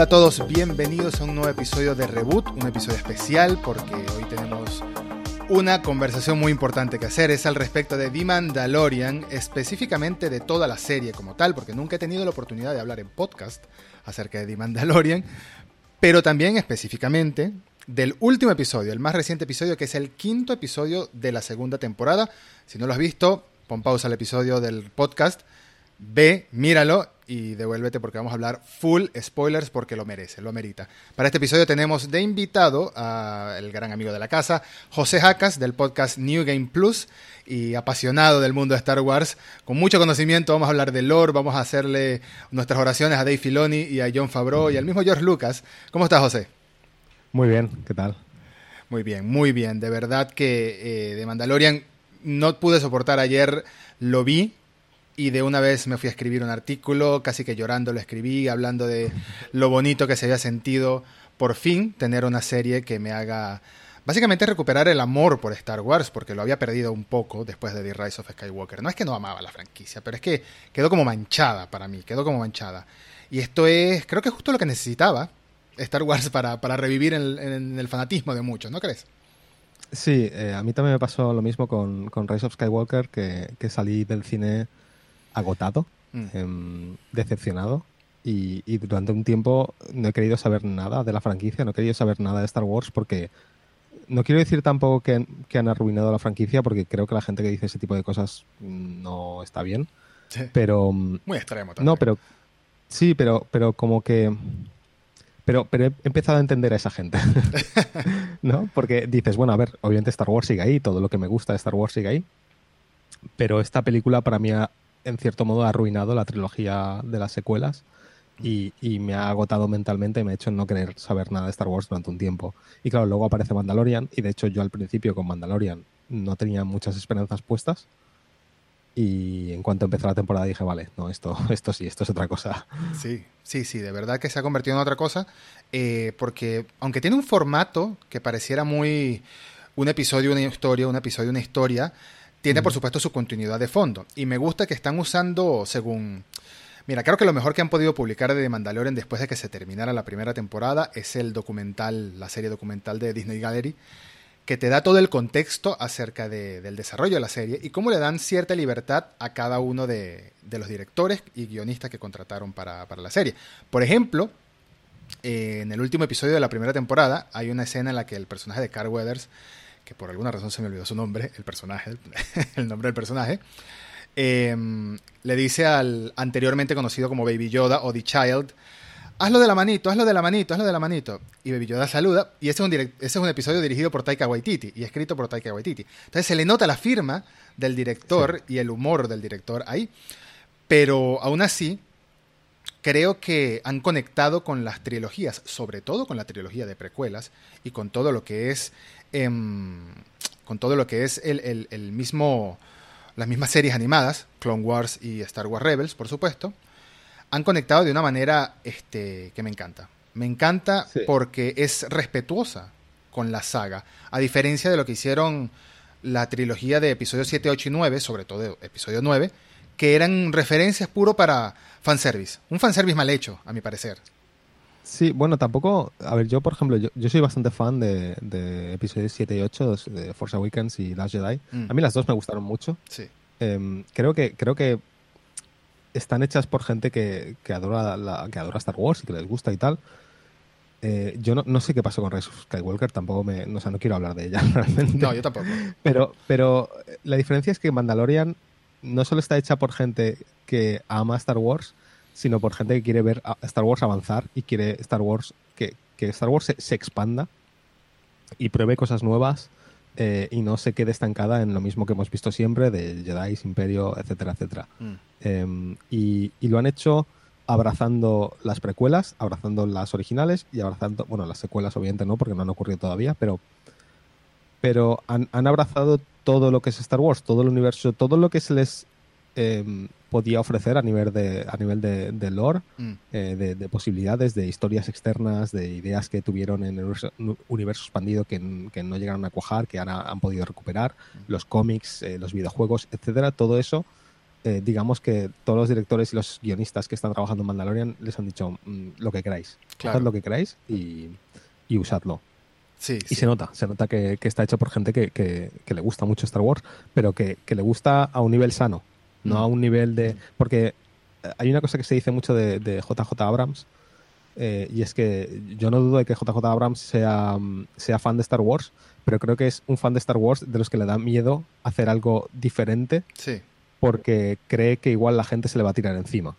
Hola a todos, bienvenidos a un nuevo episodio de Reboot, un episodio especial porque hoy tenemos una conversación muy importante que hacer. Es al respecto de The Mandalorian, específicamente de toda la serie como tal, porque nunca he tenido la oportunidad de hablar en podcast acerca de The Mandalorian, pero también específicamente del último episodio, el más reciente episodio, que es el quinto episodio de la segunda temporada. Si no lo has visto, pon pausa al episodio del podcast, ve, míralo y devuélvete porque vamos a hablar full spoilers porque lo merece, lo merita. Para este episodio tenemos de invitado al gran amigo de la casa, José Jacas, del podcast New Game Plus y apasionado del mundo de Star Wars, con mucho conocimiento. Vamos a hablar de lore, vamos a hacerle nuestras oraciones a Dave Filoni y a John Favreau y al mismo George Lucas. ¿Cómo estás, José? Muy bien, ¿qué tal? Muy bien, muy bien. De verdad que eh, de Mandalorian no pude soportar ayer, lo vi, y de una vez me fui a escribir un artículo, casi que llorando lo escribí, hablando de lo bonito que se había sentido por fin tener una serie que me haga básicamente recuperar el amor por Star Wars, porque lo había perdido un poco después de The Rise of Skywalker. No es que no amaba la franquicia, pero es que quedó como manchada para mí, quedó como manchada. Y esto es, creo que es justo lo que necesitaba Star Wars para, para revivir en, el fanatismo de muchos, ¿no crees? Sí, eh, a mí también me pasó lo mismo con, con Rise of Skywalker, que, que salí del cine agotado, mm. em, decepcionado. Y, durante un tiempo no he querido saber nada de la franquicia, no he querido saber nada de Star Wars porque no quiero decir tampoco que, han arruinado la franquicia porque creo que la gente que dice ese tipo de cosas no está bien. Pero. Muy extremo también. No, pero. Sí, pero, pero como que. Pero, pero he empezado a entender a esa gente. ¿No? Porque dices, bueno, a ver, obviamente Star Wars sigue ahí, todo lo que me gusta de Star Wars sigue ahí. Pero esta película para mí ha, en cierto modo, ha arruinado la trilogía de las secuelas y, me ha agotado mentalmente y me ha hecho no querer saber nada de Star Wars durante un tiempo. Y claro, luego aparece Mandalorian y de hecho yo al principio con Mandalorian no tenía muchas esperanzas puestas. Y en cuanto empezó la temporada dije, vale, no, esto, esto sí, esto es otra cosa. Sí, sí, sí, de verdad que se ha convertido en otra cosa. Eh, porque aunque tiene un formato que pareciera muy un episodio, una historia, un episodio, una historia, tiene, por supuesto, su continuidad de fondo. Y me gusta que están usando, según... Mira, creo que lo mejor que han podido publicar de The Mandalorian después de que se terminara la primera temporada es el documental, la serie documental de Disney Gallery, que te da todo el contexto acerca del desarrollo de la serie y cómo le dan cierta libertad a cada uno de, los directores y guionistas que contrataron para, para la serie. Por ejemplo, eh, en el último episodio de la primera temporada hay una escena en la que el personaje de Carl Weathers que por alguna razón se me olvidó su nombre, el personaje, el nombre del personaje, em, le dice al anteriormente conocido como Baby Yoda o The Child, hazlo de la manito, hazlo de la manito, hazlo de la manito. Y Baby Yoda saluda, y ese es un, ese es un episodio dirigido por Taika Waititi y escrito por Taika Waititi. Entonces se le nota la firma del director y el humor del director ahí, pero aún así creo que han conectado con las trilogías, sobre todo con la trilogía de precuelas y con todo lo que es Em, con todo lo que es el, mismo, las mismas series animadas, Clone Wars y Star Wars Rebels, por supuesto, han conectado de una manera este, que me encanta. Me encanta porque es respetuosa con la saga, a diferencia de lo que hicieron la trilogía de episodios 7, 8 y 9, sobre todo episodio 9, que eran referencias puro para fanservice. Un fanservice mal hecho, a mi parecer. Sí, bueno, tampoco. A ver, yo, por ejemplo, yo, soy bastante fan de, episodios 7 y 8 de Force Awakens y Last Jedi. Mm. A mí las dos me gustaron mucho. Sí. Em, creo, que, creo que están hechas por gente que, adora la, que adora Star Wars y que les gusta y tal. Eh, yo no, sé qué pasó con Rise of Skywalker, tampoco me. O sea, no quiero hablar de ella realmente. No, yo tampoco. Pero, pero la diferencia es que Mandalorian no solo está hecha por gente que ama Star Wars, sino por gente que quiere ver a Star Wars avanzar y quiere Star Wars que, Star Wars se, expanda y pruebe cosas nuevas eh, y no se quede estancada en lo mismo que hemos visto siempre de Jedi, Imperio, etcétera, etcétera. Mm. Em, y, lo han hecho abrazando las precuelas, abrazando las originales y abrazando, bueno, las secuelas obviamente no, porque no han ocurrido todavía, pero, pero han, han abrazado todo lo que es Star Wars, todo el universo, todo lo que se les Em, podía ofrecer a nivel de, a nivel de, lore, mm. eh, de, posibilidades, de historias externas, de ideas que tuvieron en el universo, expandido que, no llegaron a cuajar, que ahora han podido recuperar, mm. los cómics, eh, los videojuegos, etcétera, todo eso eh, digamos que todos los directores y los guionistas que están trabajando en Mandalorian les han dicho mm, lo que queráis. Haced lo que queráis y, usadlo. Sí, y se nota, se nota que, está hecho por gente que, le gusta mucho Star Wars, pero que, le gusta a un nivel sano, no a un nivel de... Porque hay una cosa que se dice mucho de, de JJ Abrams, eh, y es que yo no dudo de que JJ Abrams sea, sea fan de Star Wars, pero creo que es un fan de Star Wars de los que le da miedo hacer algo diferente. Sí. Porque cree que igual la gente se le va a tirar encima.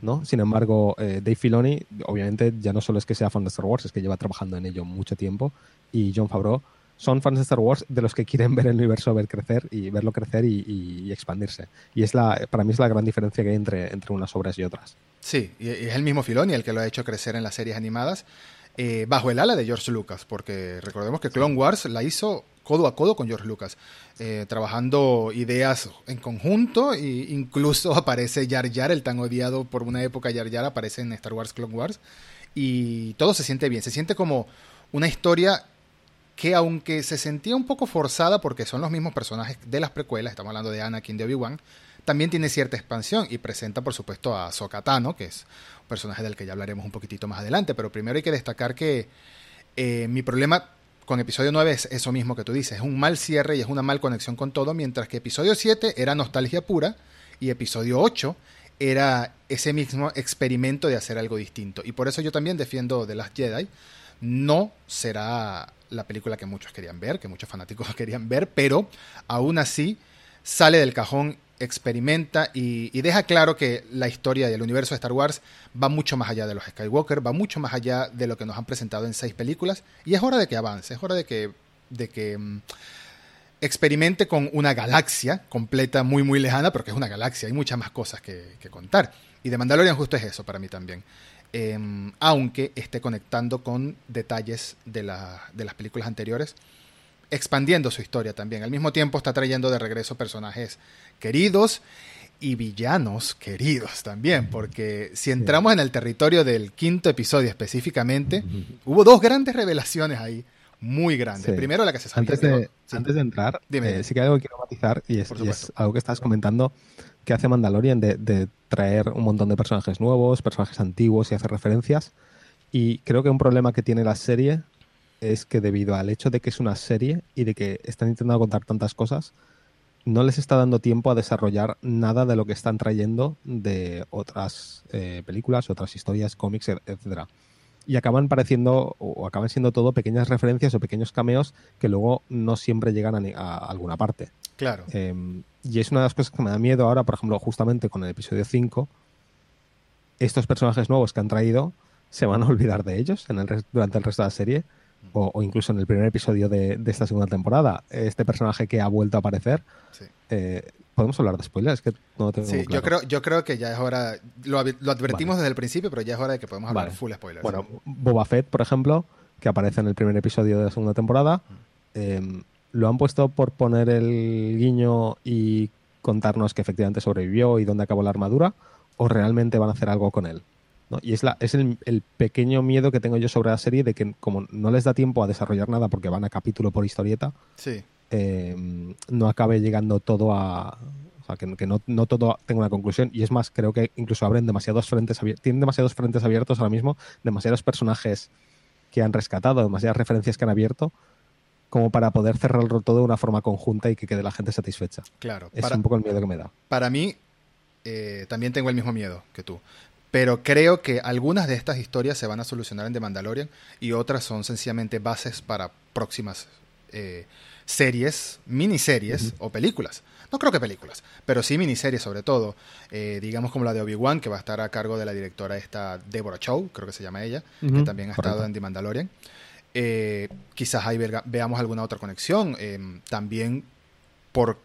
¿no? Sin embargo, eh, Dave Filoni, obviamente, ya no solo es que sea fan de Star Wars, es que lleva trabajando en ello mucho tiempo. Y John Favreau son fans de Star Wars de los que quieren ver el universo ver crecer y verlo crecer y, expandirse. Y es la, para mí es la gran diferencia que hay entre, entre unas obras y otras. Sí, y es el mismo Filoni el que lo ha hecho crecer en las series animadas eh, bajo el ala de George Lucas, porque recordemos que Clone Wars la hizo codo a codo con George Lucas, eh, trabajando ideas en conjunto, e incluso aparece Jar Jar, el tan odiado por una época Jar Jar, aparece en Star Wars Clone Wars, y todo se siente bien, se siente como una historia que aunque se sentía un poco forzada porque son los mismos personajes de las precuelas, estamos hablando de Anakin de Obi-Wan, también tiene cierta expansión y presenta, por supuesto, a Sokatano, que es un personaje del que ya hablaremos un poquitito más adelante. Pero primero hay que destacar que eh, mi problema con episodio 9 es eso mismo que tú dices, es un mal cierre y es una mal conexión con todo, mientras que episodio 7 era nostalgia pura y episodio 8 era ese mismo experimento de hacer algo distinto. Y por eso yo también defiendo The Last Jedi. No será la película que muchos querían ver, que muchos fanáticos querían ver, pero aún así sale del cajón experimenta y, deja claro que la historia del universo de Star Wars va mucho más allá de los Skywalker, va mucho más allá de lo que nos han presentado en seis películas y es hora de que avance, es hora de que, de que mm, experimente con una galaxia completa, muy muy lejana, porque es una galaxia, hay muchas más cosas que, contar. Y de Mandalorian justo es eso para mí también. Em, aunque esté conectando con detalles de, de las películas anteriores expandiendo su historia también. Al mismo tiempo está trayendo de regreso personajes queridos y villanos queridos también, porque si entramos en el territorio del quinto episodio específicamente, hubo dos grandes revelaciones ahí, muy grandes. Primero la que se sabía. Antes de, antes de entrar, eh, sí que hay algo que quiero matizar y es, algo que estás comentando que hace Mandalorian de, de, traer un montón de personajes nuevos, personajes antiguos y hacer referencias. Y creo que un problema que tiene la serie es que debido al hecho de que es una serie y de que están intentando contar tantas cosas, no les está dando tiempo a desarrollar nada de lo que están trayendo de otras eh, películas, otras historias, cómics, etcétera. Y acaban pareciendo, o acaban siendo todo pequeñas referencias o pequeños cameos que luego no siempre llegan a, alguna parte. Claro. Em, y es una de las cosas que me da miedo ahora, por ejemplo, justamente con el episodio 5, estos personajes nuevos que han traído se van a olvidar de ellos en el, durante el resto de la serie o, incluso en el primer episodio de, esta segunda temporada, este personaje que ha vuelto a aparecer. Eh, ¿Podemos hablar de spoilers? Que no tengo sí, yo, creo, yo creo que ya es hora. Lo, advertimos desde el principio, pero ya es hora de que podemos hablar full spoilers. Bueno, Boba Fett, por ejemplo, que aparece en el primer episodio de la segunda temporada, em, lo han puesto por poner el guiño y contarnos que efectivamente sobrevivió y dónde acabó la armadura, o realmente van a hacer algo con él. Y es, la, es el, pequeño miedo que tengo yo sobre la serie de que como no les da tiempo a desarrollar nada porque van a capítulo por historieta, eh, no acabe llegando todo a... O sea, que, no, no, todo tenga una conclusión. Y es más, creo que incluso abren demasiados frentes abiertos, tienen demasiados frentes abiertos ahora mismo, demasiados personajes que han rescatado, demasiadas referencias que han abierto, como para poder cerrarlo todo de una forma conjunta y que quede la gente satisfecha. Claro. Es un poco el miedo que me da. Para mí, eh, también tengo el mismo miedo que tú. Pero creo que algunas de estas historias se van a solucionar en The Mandalorian y otras son sencillamente bases para próximas eh, series, miniseries o películas. No creo que películas, pero sí miniseries sobre todo. Eh, digamos como la de Obi-Wan, que va a estar a cargo de la directora esta Deborah Chow, creo que se llama ella, que también ha estado en The Mandalorian. Eh, quizás ahí veamos alguna otra conexión. también por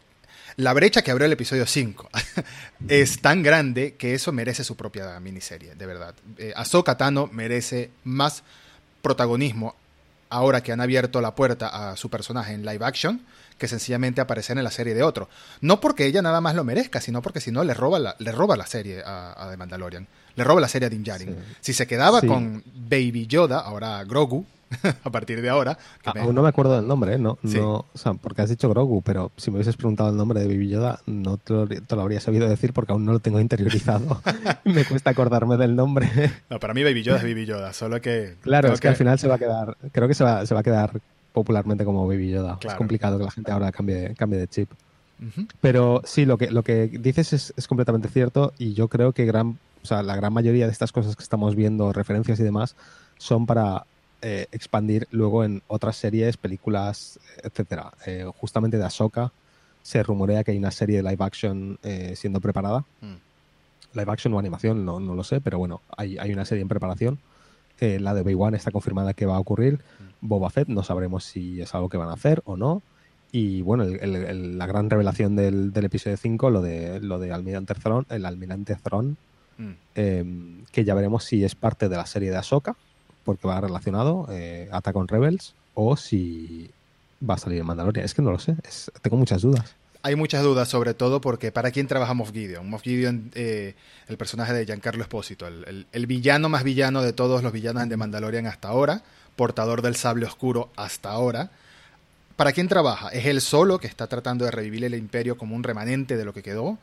la brecha que abrió el episodio 5 es tan grande que eso merece su propia miniserie, de verdad. Eh, Ahsoka Tano merece más protagonismo ahora que han abierto la puerta a su personaje en live action que sencillamente aparecer en la serie de otro. No porque ella nada más lo merezca, sino porque si no le roba la, le roba la serie a, The Mandalorian. Le roba la serie a Din Djarin. Si se quedaba con Baby Yoda, ahora Grogu, a partir de ahora. Aún no me acuerdo del nombre, ¿eh? No, no, o sea, porque has dicho Grogu, pero si me hubieses preguntado el nombre de Baby Yoda, no te lo, habría sabido decir porque aún no lo tengo interiorizado. me cuesta acordarme del nombre. no, para mí Baby Yoda es Baby Yoda, solo que... Claro, es que, al final se va a quedar, creo que se va, se va a quedar popularmente como Baby Yoda. Es complicado que la gente ahora cambie, cambie de chip. Pero sí, lo que, lo que dices es, es, completamente cierto y yo creo que gran, o sea, la gran mayoría de estas cosas que estamos viendo, referencias y demás, son para eh, expandir luego en otras series, películas, etcétera. Eh, justamente de Ahsoka se rumorea que hay una serie de live action eh, siendo preparada. Mm. Live action o animación, no, lo sé, pero bueno, hay, una serie en preparación. la de Bay está confirmada que va a ocurrir. Mm. Boba Fett no sabremos si es algo que van a hacer o no. Y bueno, la gran revelación del, episodio 5, lo de, lo de Almirante Thrawn, el Almirante Thrawn, mm. em, que ya veremos si es parte de la serie de Ahsoka porque va relacionado, eh, Attack on Rebels, o si va a salir en Mandalorian. Es que no lo sé, tengo muchas dudas. Hay muchas dudas, sobre todo porque ¿para quién trabaja Moff Gideon? Moff Gideon, eh, el personaje de Giancarlo Espósito, el, villano más villano de todos los villanos de Mandalorian hasta ahora, portador del sable oscuro hasta ahora. ¿Para quién trabaja? ¿Es él solo que está tratando de revivir el imperio como un remanente de lo que quedó?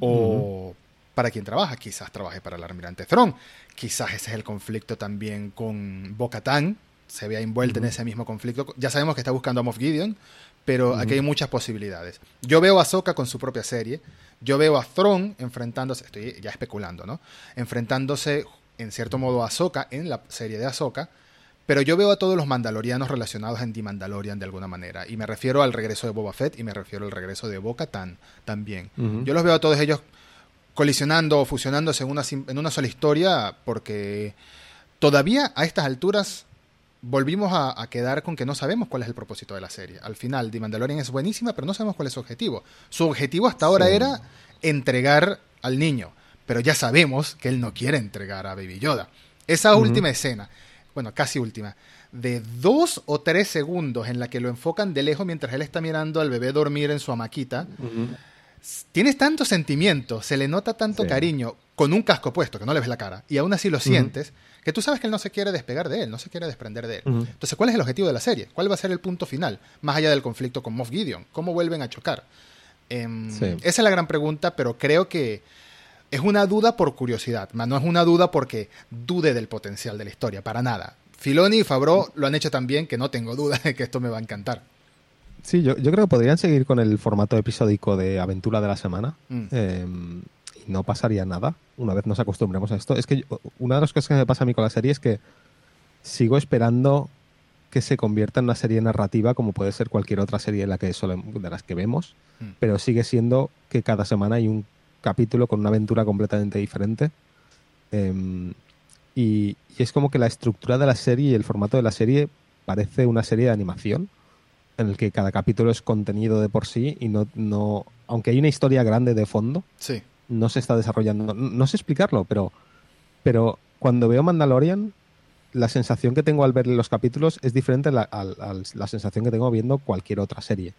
¿O para quién trabaja. Quizás trabaje para el almirante Thrawn. Quizás ese es el conflicto también con Bo-Katan. Se vea envuelta en ese mismo conflicto. Ya sabemos que está buscando a Moff Gideon, pero aquí hay muchas posibilidades. Yo veo a Ahsoka con su propia serie. Yo veo a Thrawn enfrentándose, estoy ya especulando, ¿no? Enfrentándose en cierto modo a Ahsoka en la serie de Ahsoka. Pero yo veo a todos los mandalorianos relacionados en The Mandalorian de alguna manera. Y me refiero al regreso de Boba Fett y me refiero al regreso de Bo-Katan también. Yo los veo a todos ellos colisionando o fusionándose en una, en una sola historia, porque todavía a estas alturas volvimos a, quedar con que no sabemos cuál es el propósito de la serie. Al final, The Mandalorian es buenísima, pero no sabemos cuál es su objetivo. Su objetivo hasta ahora era entregar al niño, pero ya sabemos que él no quiere entregar a Baby Yoda. Esa última escena, bueno, casi última, de dos o tres segundos en la que lo enfocan de lejos mientras él está mirando al bebé dormir en su amaquita tienes tanto sentimiento, se le nota tanto cariño con un casco puesto, que no le ves la cara, y aún así lo sientes, que tú sabes que él no se quiere despegar de él, no se quiere desprender de él. Entonces, ¿cuál es el objetivo de la serie? ¿Cuál va a ser el punto final? Más allá del conflicto con Moff Gideon. ¿Cómo vuelven a chocar? Em, esa es la gran pregunta, pero creo que es una duda por curiosidad, no es una duda porque dude del potencial de la historia, para nada. Filoni y Fabro lo han hecho tan bien que no tengo duda de que esto me va a encantar. Sí, yo, creo que podrían seguir con el formato episódico de aventura de la semana. Mm. Em, y no pasaría nada una vez nos acostumbremos a esto. Es que una de las cosas que me pasa a mí con la serie es que sigo esperando que se convierta en una serie narrativa como puede ser cualquier otra serie de, la que de las que vemos, mm. pero sigue siendo que cada semana hay un capítulo con una aventura completamente diferente. Em, y, y, es como que la estructura de la serie y el formato de la serie parece una serie de animación en el que cada capítulo es contenido de por sí y no, no aunque hay una historia grande de fondo, sí. no se está desarrollando. No, sé explicarlo, pero, pero cuando veo Mandalorian, la sensación que tengo al ver los capítulos es diferente a la, sensación que tengo viendo cualquier otra serie.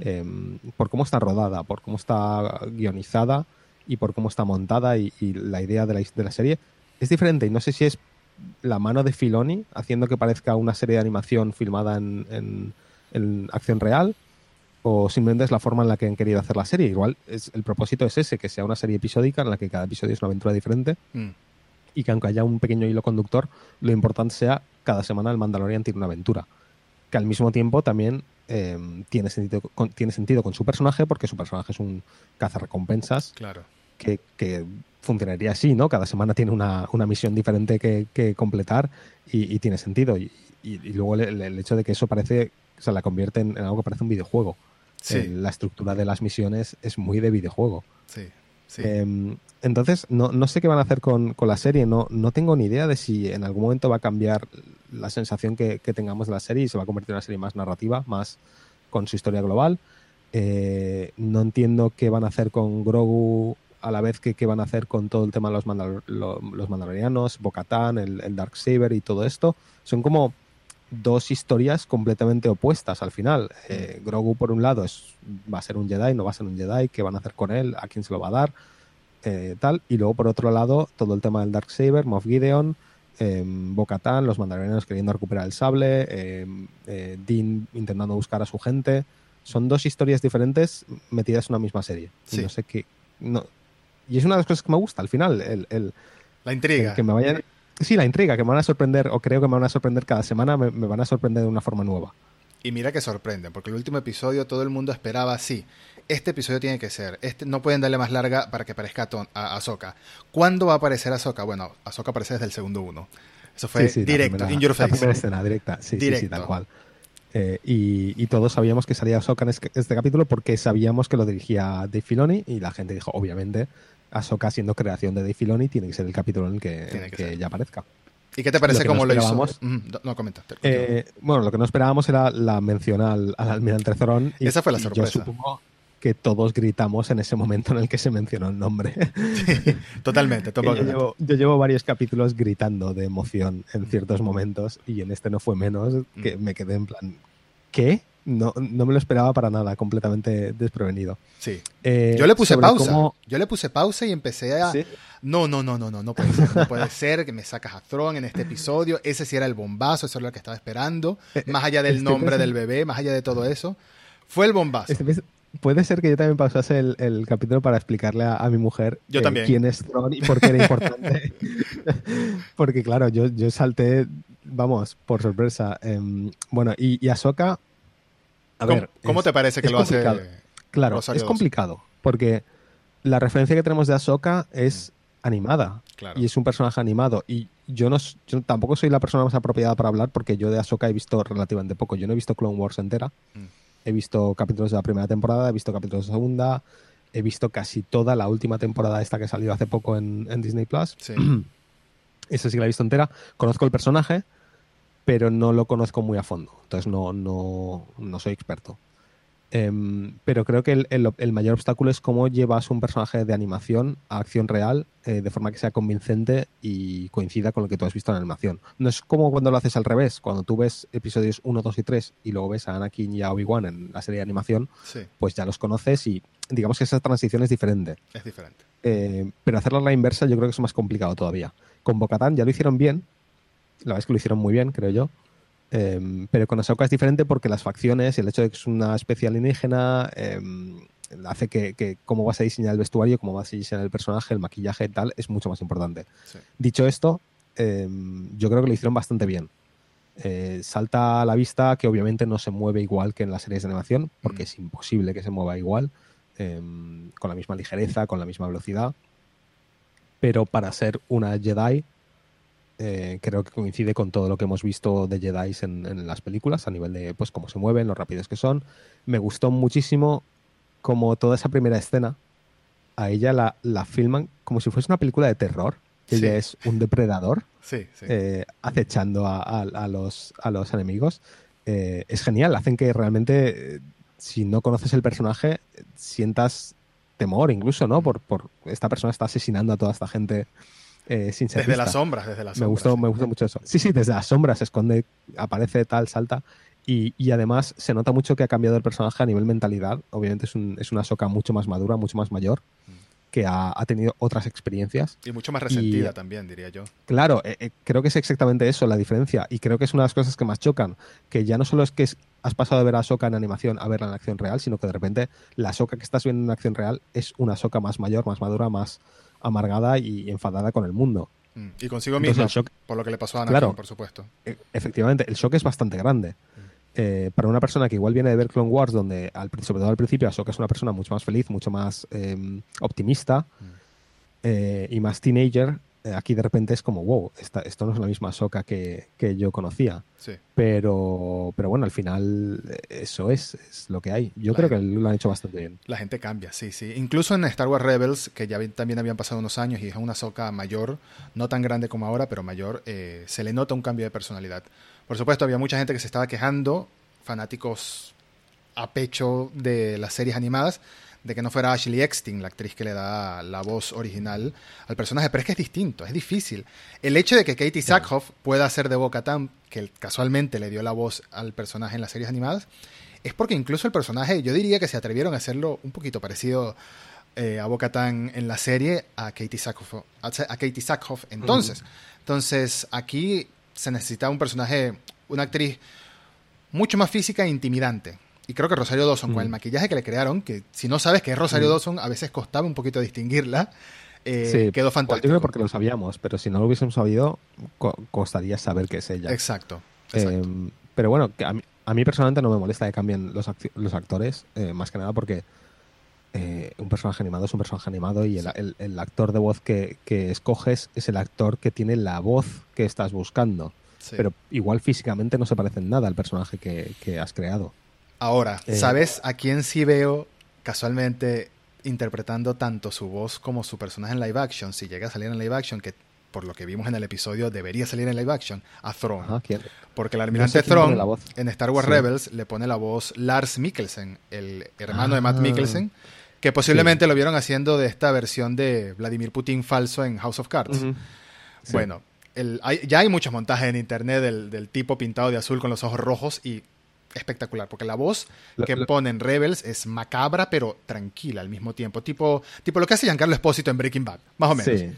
Em, por cómo está rodada, por cómo está guionizada y por cómo está montada y, la idea de la, de la serie es diferente. Y no sé si es la mano de Filoni haciendo que parezca una serie de animación filmada en en acción real o simplemente es la forma en la que han querido hacer la serie. Igual es, el propósito es ese, que sea una serie episódica en la que cada episodio es una aventura diferente mm. y que aunque haya un pequeño hilo conductor, lo importante sea cada semana el Mandalorian tiene una aventura. Que al mismo tiempo también em, tiene, sentido, con, tiene sentido con su personaje porque su personaje es un cazarrecompensas. Claro. Que, que, funcionaría así, ¿no? Cada semana tiene una, una misión diferente que, que completar y, tiene sentido. Y, y, luego el, hecho de que eso parece o sea, la convierte en, algo que parece un videojuego. Eh, la estructura de las misiones es muy de videojuego. Sí, em, entonces, no, no, sé qué van a hacer con, la serie. No, no tengo ni idea de si en algún momento va a cambiar la sensación que, tengamos de la serie y se va a convertir en una serie más narrativa, más con su historia global. Eh, no entiendo qué van a hacer con Grogu a la vez que qué van a hacer con todo el tema de los, los mandalorianos, Bocatán, el, el Dark Saber y todo esto. Son como dos historias completamente opuestas al final. Eh, Grogu, por un lado, es, va a ser un Jedi, no va a ser un Jedi, ¿qué van a hacer con él? ¿A quién se lo va a dar? Eh, tal. Y luego, por otro lado, todo el tema del Dark Saber, Moff Gideon, Eh, Bocatán, los mandalorianos queriendo recuperar el sable, eh, eh, Dean intentando buscar a su gente. Son dos historias diferentes metidas en una misma serie. Sí. Y no sé qué. No, y es una de las cosas que me gusta al final. El, el- La intriga. el que me vayan. Sí, la intriga, que me van a sorprender, o creo que me van a sorprender cada semana, me, me van a sorprender de una forma nueva. Y mira que sorprenden, porque el último episodio todo el mundo esperaba así. Este episodio tiene que ser. Este, no pueden darle más larga para que aparezca a, Ahsoka. ¿Cuándo va a aparecer Ahsoka? Bueno, Ahsoka aparece desde el segundo uno. Eso fue Sí, sí, la directo, primera- in your La face. primera escena, directa. Sí, sí, sí, Directo. tal cual. Eh, y, y todos sabíamos que salía Ahsoka en este, este capítulo porque sabíamos que lo dirigía Dave Filoni y la gente dijo, obviamente, Ahsoka siendo creación de Dave Filoni tiene que ser el capítulo en el que, que que ya aparezca. ¿Y qué te parece Lo cómo no lo hizo? no, comenta. Eh, bueno, lo que no esperábamos era la mención al, al almirante. Y, Esa fue la sorpresa. Yo supongo que todos gritamos en ese momento en el que se mencionó el nombre. Totalmente, Que tomo- yo, llevo, yo llevo varios capítulos gritando de emoción en ciertos momentos y en este no fue menos, que me quedé en plan, ¿qué? No, no me lo esperaba para nada, completamente desprevenido. Sí. Eh, Yo le puse pausa. cómo- Yo le puse pausa y empecé a. Sí. No, no, no, no, no, no puede ser. No puede ser que me sacas a Thron en este episodio. Ese sí era el bombazo, eso era lo que estaba esperando. Eh, Más allá del estoy nombre del bebé, más allá de todo eso. Fue el bombazo. Este Puede ser que yo también pausase el, el capítulo para explicarle a, a mi mujer Yo eh, quién es Thrawn y por qué era importante. Porque claro, yo, yo salté, vamos, por sorpresa. Em, bueno, y, y Ahsoka, a ¿Cómo, ver, cómo es- te parece que lo hace? Claro, Rosario es complicado, porque la referencia que tenemos de Ahsoka es animada Claro. y es un personaje animado. Y yo, no, yo tampoco soy la persona más apropiada para hablar porque yo de Ahsoka he visto relativamente poco. Yo no he visto Clone Wars entera. Mm. He visto capítulos de la primera temporada, he visto capítulos de la segunda, he visto casi toda la última temporada esta que salió hace poco en, en Disney Plus. Sí. Esa sí que la he visto entera. Conozco el personaje, pero no lo conozco muy a fondo. Entonces no, no, no soy experto. Em, pero creo que el, el- el mayor obstáculo es cómo llevas un personaje de animación a acción real eh, de forma que sea convincente y coincida con lo que tú has visto en la animación. No es como cuando lo haces al revés, cuando tú ves episodios 1, 2 y 3 y luego ves a Anakin y a Obi-Wan en la serie de animación, Sí, pues ya los conoces y digamos que esa transición es diferente. es diferente. Eh, pero hacerlo a la inversa yo creo que es más complicado todavía. Con Bocatán ya lo hicieron bien, la verdad es que lo hicieron muy bien, creo yo. Eh, pero con Ahsoka es diferente porque las facciones y el hecho de que es una especie alienígena eh, hace que, que cómo vas a diseñar el vestuario, cómo vas a diseñar el personaje, el maquillaje y tal, es mucho más importante. Sí. Dicho esto, eh, yo creo que lo hicieron bastante bien. Eh, salta a la vista que obviamente no se mueve igual que en las series de animación, porque Mm. es imposible que se mueva igual, con la misma ligereza, con la misma velocidad. Pero para ser una Jedi, eh, creo que coincide con todo lo que hemos visto de Jedi en, en las películas, a nivel de pues cómo se mueven, lo rápidos que son. Me gustó muchísimo como toda esa primera escena, a ella la, la filman como si fuese una película de terror. que Sí. Ella es un depredador Sí, sí. eh, acechando a, a- a los, a los enemigos. Eh, es genial, hacen que realmente, eh, si no conoces el personaje, sientas temor incluso, ¿no? Por, por esta persona está asesinando a toda esta gente eh, sin ser desde las sombras, desde las Me sombras. gustó, sí. me gustó mucho eso. Sí, sí, desde las sombras se esconde, aparece tal, salta. Y, y además se nota mucho que ha cambiado el personaje a nivel mentalidad. Obviamente es, un- es una soca mucho más madura, mucho más mayor, Mm. que ha, ha tenido otras experiencias. Y mucho más resentida Y- también, diría yo. Claro, eh, eh, creo que es exactamente eso la diferencia. Y creo que es una de las cosas que más chocan. Que ya no solo es que es- has pasado de ver a Soka en animación a verla en acción real, sino que de repente la Soka que estás viendo en acción real es una Soka más mayor, más madura, más amargada y enfadada con el mundo. Mm. Y consigo shock- por lo que le pasó a Anakin, Claro. por supuesto. E- Efectivamente, el shock es bastante grande. Eh, para una persona que igual viene de ver Clone Wars, donde al, sobre todo al principio Ahsoka es una persona mucho más feliz, mucho más eh, optimista eh, y más teenager, aquí de repente es como, wow, esta- esto no es la misma Ahsoka que, que yo conocía. Sí. Pero, pero bueno, al final eh, eso es, es lo que hay. Yo La creo que gente- lo han hecho bastante bien. La gente cambia, sí, sí. Incluso en Star Wars Rebels, que ya también habían pasado unos años y es una soca mayor, no tan grande como ahora, pero mayor, eh, se le nota un cambio de personalidad. Por supuesto, había mucha gente que se estaba quejando, fanáticos a pecho de las series animadas, de que no fuera Ashley Eckstein, la actriz que le da la voz original al personaje, pero es que es distinto, es difícil. El hecho de que Katie Sackhoff pueda hacer de Bo-Katan, que casualmente le dio la voz al personaje en las series animadas, es porque incluso el personaje, yo diría que se atrevieron a hacerlo un poquito parecido eh, a Bo-Katan en la serie a Katie Sackhoff, a Katie Sackhoff entonces. Entonces, aquí se necesitaba un personaje, una actriz mucho más física e intimidante. Y creo que Rosario Dawson, con el maquillaje que le crearon, que si no sabes que es Rosario Dawson, a veces costaba un poquito distinguirla, eh, quedó fantástico. Porque lo sabíamos, pero si no lo hubiésemos sabido, costaría saber que es ella. Exacto. Eh, pero bueno, a mí, a mí, personalmente no me molesta que cambien los, los actores, eh, más que nada porque un personaje animado es un personaje animado y el, actor de voz que, escoges es el actor que tiene la voz que estás buscando. Pero igual físicamente no se parecen nada al personaje que, que has creado. Ahora, ¿sabes a quién sí veo casualmente interpretando tanto su voz como su personaje en live action, si llega a salir en live action, que por lo que vimos en el episodio debería salir en live action, a Thrawn. Porque el almirante no en Star Wars Rebels le pone la voz Lars Mikkelsen, el hermano de Matt ah. Mikkelsen, que posiblemente lo vieron haciendo de esta versión de Vladimir Putin falso en House of Cards. Bueno, ya hay muchos montajes en internet del, del tipo pintado de azul con los ojos rojos y espectacular, porque la voz que pone en Rebels es macabra, pero tranquila al mismo tiempo. Tipo, tipo lo que hace Giancarlo Espósito en Breaking Bad, más o menos. Sí.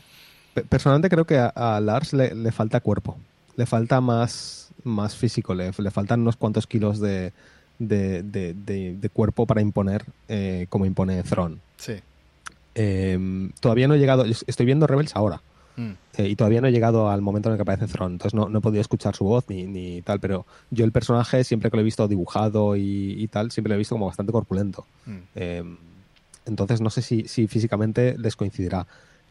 Personalmente creo que a, Lars le, falta cuerpo, le falta más, más físico, le, faltan unos cuantos kilos de, de, cuerpo para imponer eh, como impone Thron. Sí. Em, todavía no he llegado, estoy viendo Rebels ahora. Mm. Eh, y todavía no he llegado al momento en el que aparece Thron, entonces no, no he podido escuchar su voz ni, ni, tal, pero yo el personaje, siempre que lo he visto dibujado y, tal, siempre lo he visto como bastante corpulento. Mm. Em, entonces no sé si, si, físicamente les coincidirá,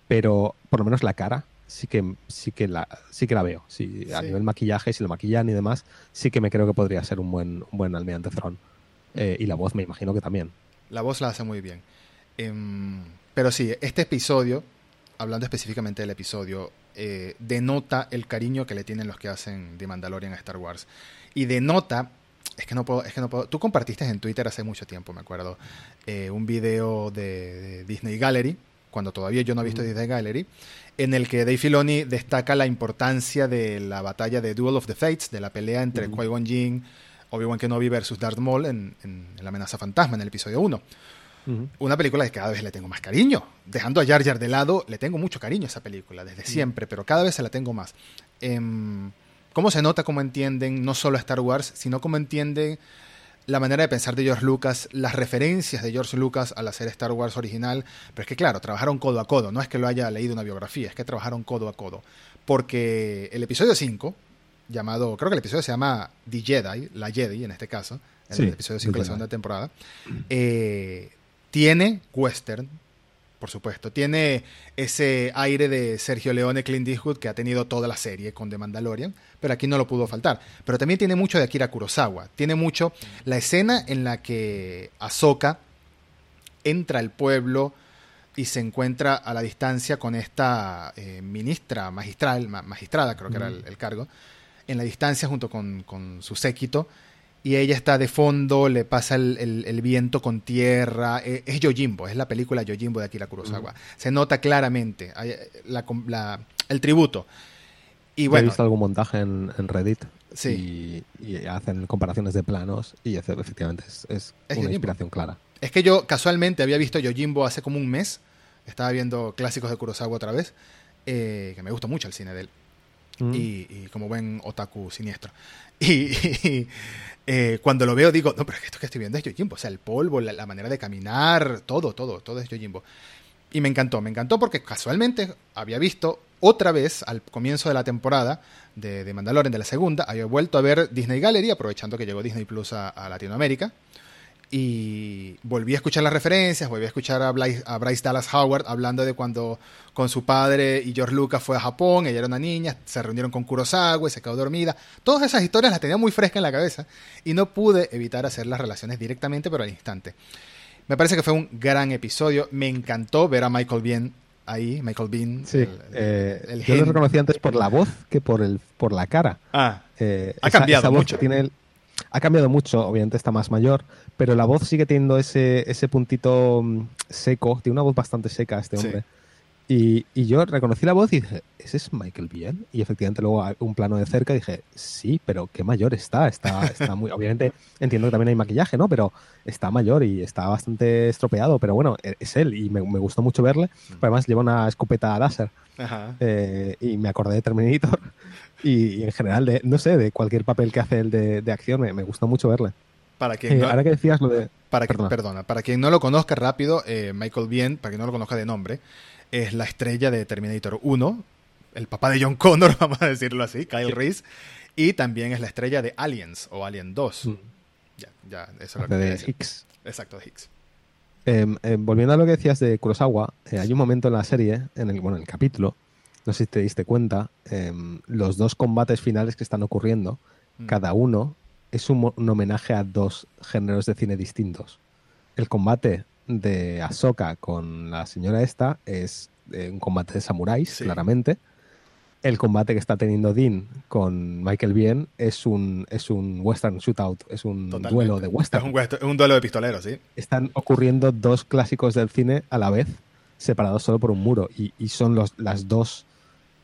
pero por lo menos la cara sí que, sí que, la, sí que la veo. Sí, A nivel maquillaje, si lo maquillan y demás, sí que me creo que podría ser un buen, un buen almirante Thron. Eh, y la voz me imagino que también. La voz la hace muy bien. Em, pero sí, este episodio hablando específicamente del episodio, eh, denota el cariño que le tienen los que hacen de Mandalorian a Star Wars. Y denota, es que no puedo, es que no puedo, tú compartiste en Twitter hace mucho tiempo, me acuerdo, eh, un video de, Disney Gallery, cuando todavía yo no he visto Disney Gallery, en el que Dave Filoni destaca la importancia de la batalla de Duel of the Fates, de la pelea entre Qui-Gon Jinn, Obi-Wan Kenobi versus Darth Maul en, en, La amenaza fantasma, en el episodio 1. Una película que cada vez le tengo más cariño. Dejando a Jar Jar de lado, le tengo mucho cariño a esa película, desde siempre, pero cada vez se la tengo más. Em, ¿Cómo se nota, cómo entienden no solo Star Wars, sino cómo entienden la manera de pensar de George Lucas, las referencias de George Lucas al hacer Star Wars original? Pero es que, claro, trabajaron codo a codo. No es que lo haya leído una biografía, es que trabajaron codo a codo. Porque el episodio 5, llamado, creo que el episodio se llama The Jedi, la Jedi en este caso, en el episodio 5 de la segunda temporada, eh, tiene western, por supuesto. Tiene ese aire de Sergio Leone, Clint Eastwood que ha tenido toda la serie con The Mandalorian, pero aquí no lo pudo faltar. Pero también tiene mucho de Akira Kurosawa. Tiene mucho la escena en la que Ahsoka entra al pueblo y se encuentra a la distancia con esta eh, ministra magistral, magistrada creo que era el, cargo, en la distancia junto con, con su séquito y ella está de fondo, le pasa el, viento con tierra. Eh, es Yojimbo, es la película Yojimbo de Akira Kurosawa. Se nota claramente el tributo. Y bueno, He visto algún montaje en, Reddit sí. y, hacen comparaciones de planos y efectivamente es, una inspiración clara. Es que yo casualmente había visto Yojimbo hace como un mes. Estaba viendo clásicos de Kurosawa otra vez, eh, que me gusta mucho el cine de él. y, como buen otaku siniestro. Y, eh, cuando lo veo digo, no, pero esto que estoy viendo es Yojimbo, o sea, el polvo, la, manera de caminar, todo, todo, todo es Yojimbo. Y me encantó, me encantó porque casualmente había visto otra vez al comienzo de la temporada de, de Mandalorian, de la segunda, había vuelto a ver Disney Gallery, aprovechando que llegó Disney Plus a Latinoamérica y volví a escuchar las referencias, volví a escuchar a Bryce, a Bryce, Dallas Howard hablando de cuando con su padre y George Lucas fue a Japón, ella era una niña, se reunieron con Kurosawa y se quedó dormida. Todas esas historias las tenía muy frescas en la cabeza y no pude evitar hacer las relaciones directamente, pero al instante. Me parece que fue un gran episodio, me encantó ver a Michael Bean ahí, Michael Bean. Sí, eh, yo lo reconocí antes por la voz que por, el, por la cara. Ah, eh, ha cambiado mucho. Tiene el, ha cambiado mucho, obviamente está más mayor, pero la voz sigue teniendo ese, ese puntito mm, seco, tiene una voz bastante seca este hombre. Y, y yo reconocí la voz y dije, ¿ese es Michael Biehn? Y efectivamente luego un plano de cerca dije, sí, pero qué mayor está. Está, está muy. Obviamente entiendo que también hay maquillaje, ¿no? Pero está mayor y está bastante estropeado. Pero bueno, e- es él y me, me gustó mucho verle. Pero además lleva una escopeta láser. Ajá. eh, y me acordé de Terminator. Y, y en general, de, no sé, de cualquier papel que hace él de, de acción, me, me gustó mucho verle. Para quien, Eh, no, ahora que decías lo de. para que- perdona. para quien no lo conozca rápido, eh, Michael Biehn, para quien no lo conozca de nombre, es la estrella de Terminator 1, el papá de John Connor, vamos a decirlo así, Kyle Reese, y también es la estrella de Aliens o Alien 2. Mm, Ya, ya, eso es lo que de decir. Hicks. Exacto, de Higgs. Eh, eh, volviendo a lo que decías de Kurosawa, eh, hay un momento en la serie, en el, bueno, en el capítulo, no sé si te diste cuenta, eh, los dos combates finales que están ocurriendo, Mm. cada uno es un homenaje a dos géneros de cine distintos. El combate de Ahsoka con la señora esta es eh, un combate de samuráis, Sí. claramente. El combate que está teniendo Dean con Michael Biehn es un, es un western shootout, es un Totalmente. duelo de western Es un, west- es un duelo de pistoleros, sí. están ocurriendo dos clásicos del cine a la vez, separados solo por un muro. Y, y son los, las dos,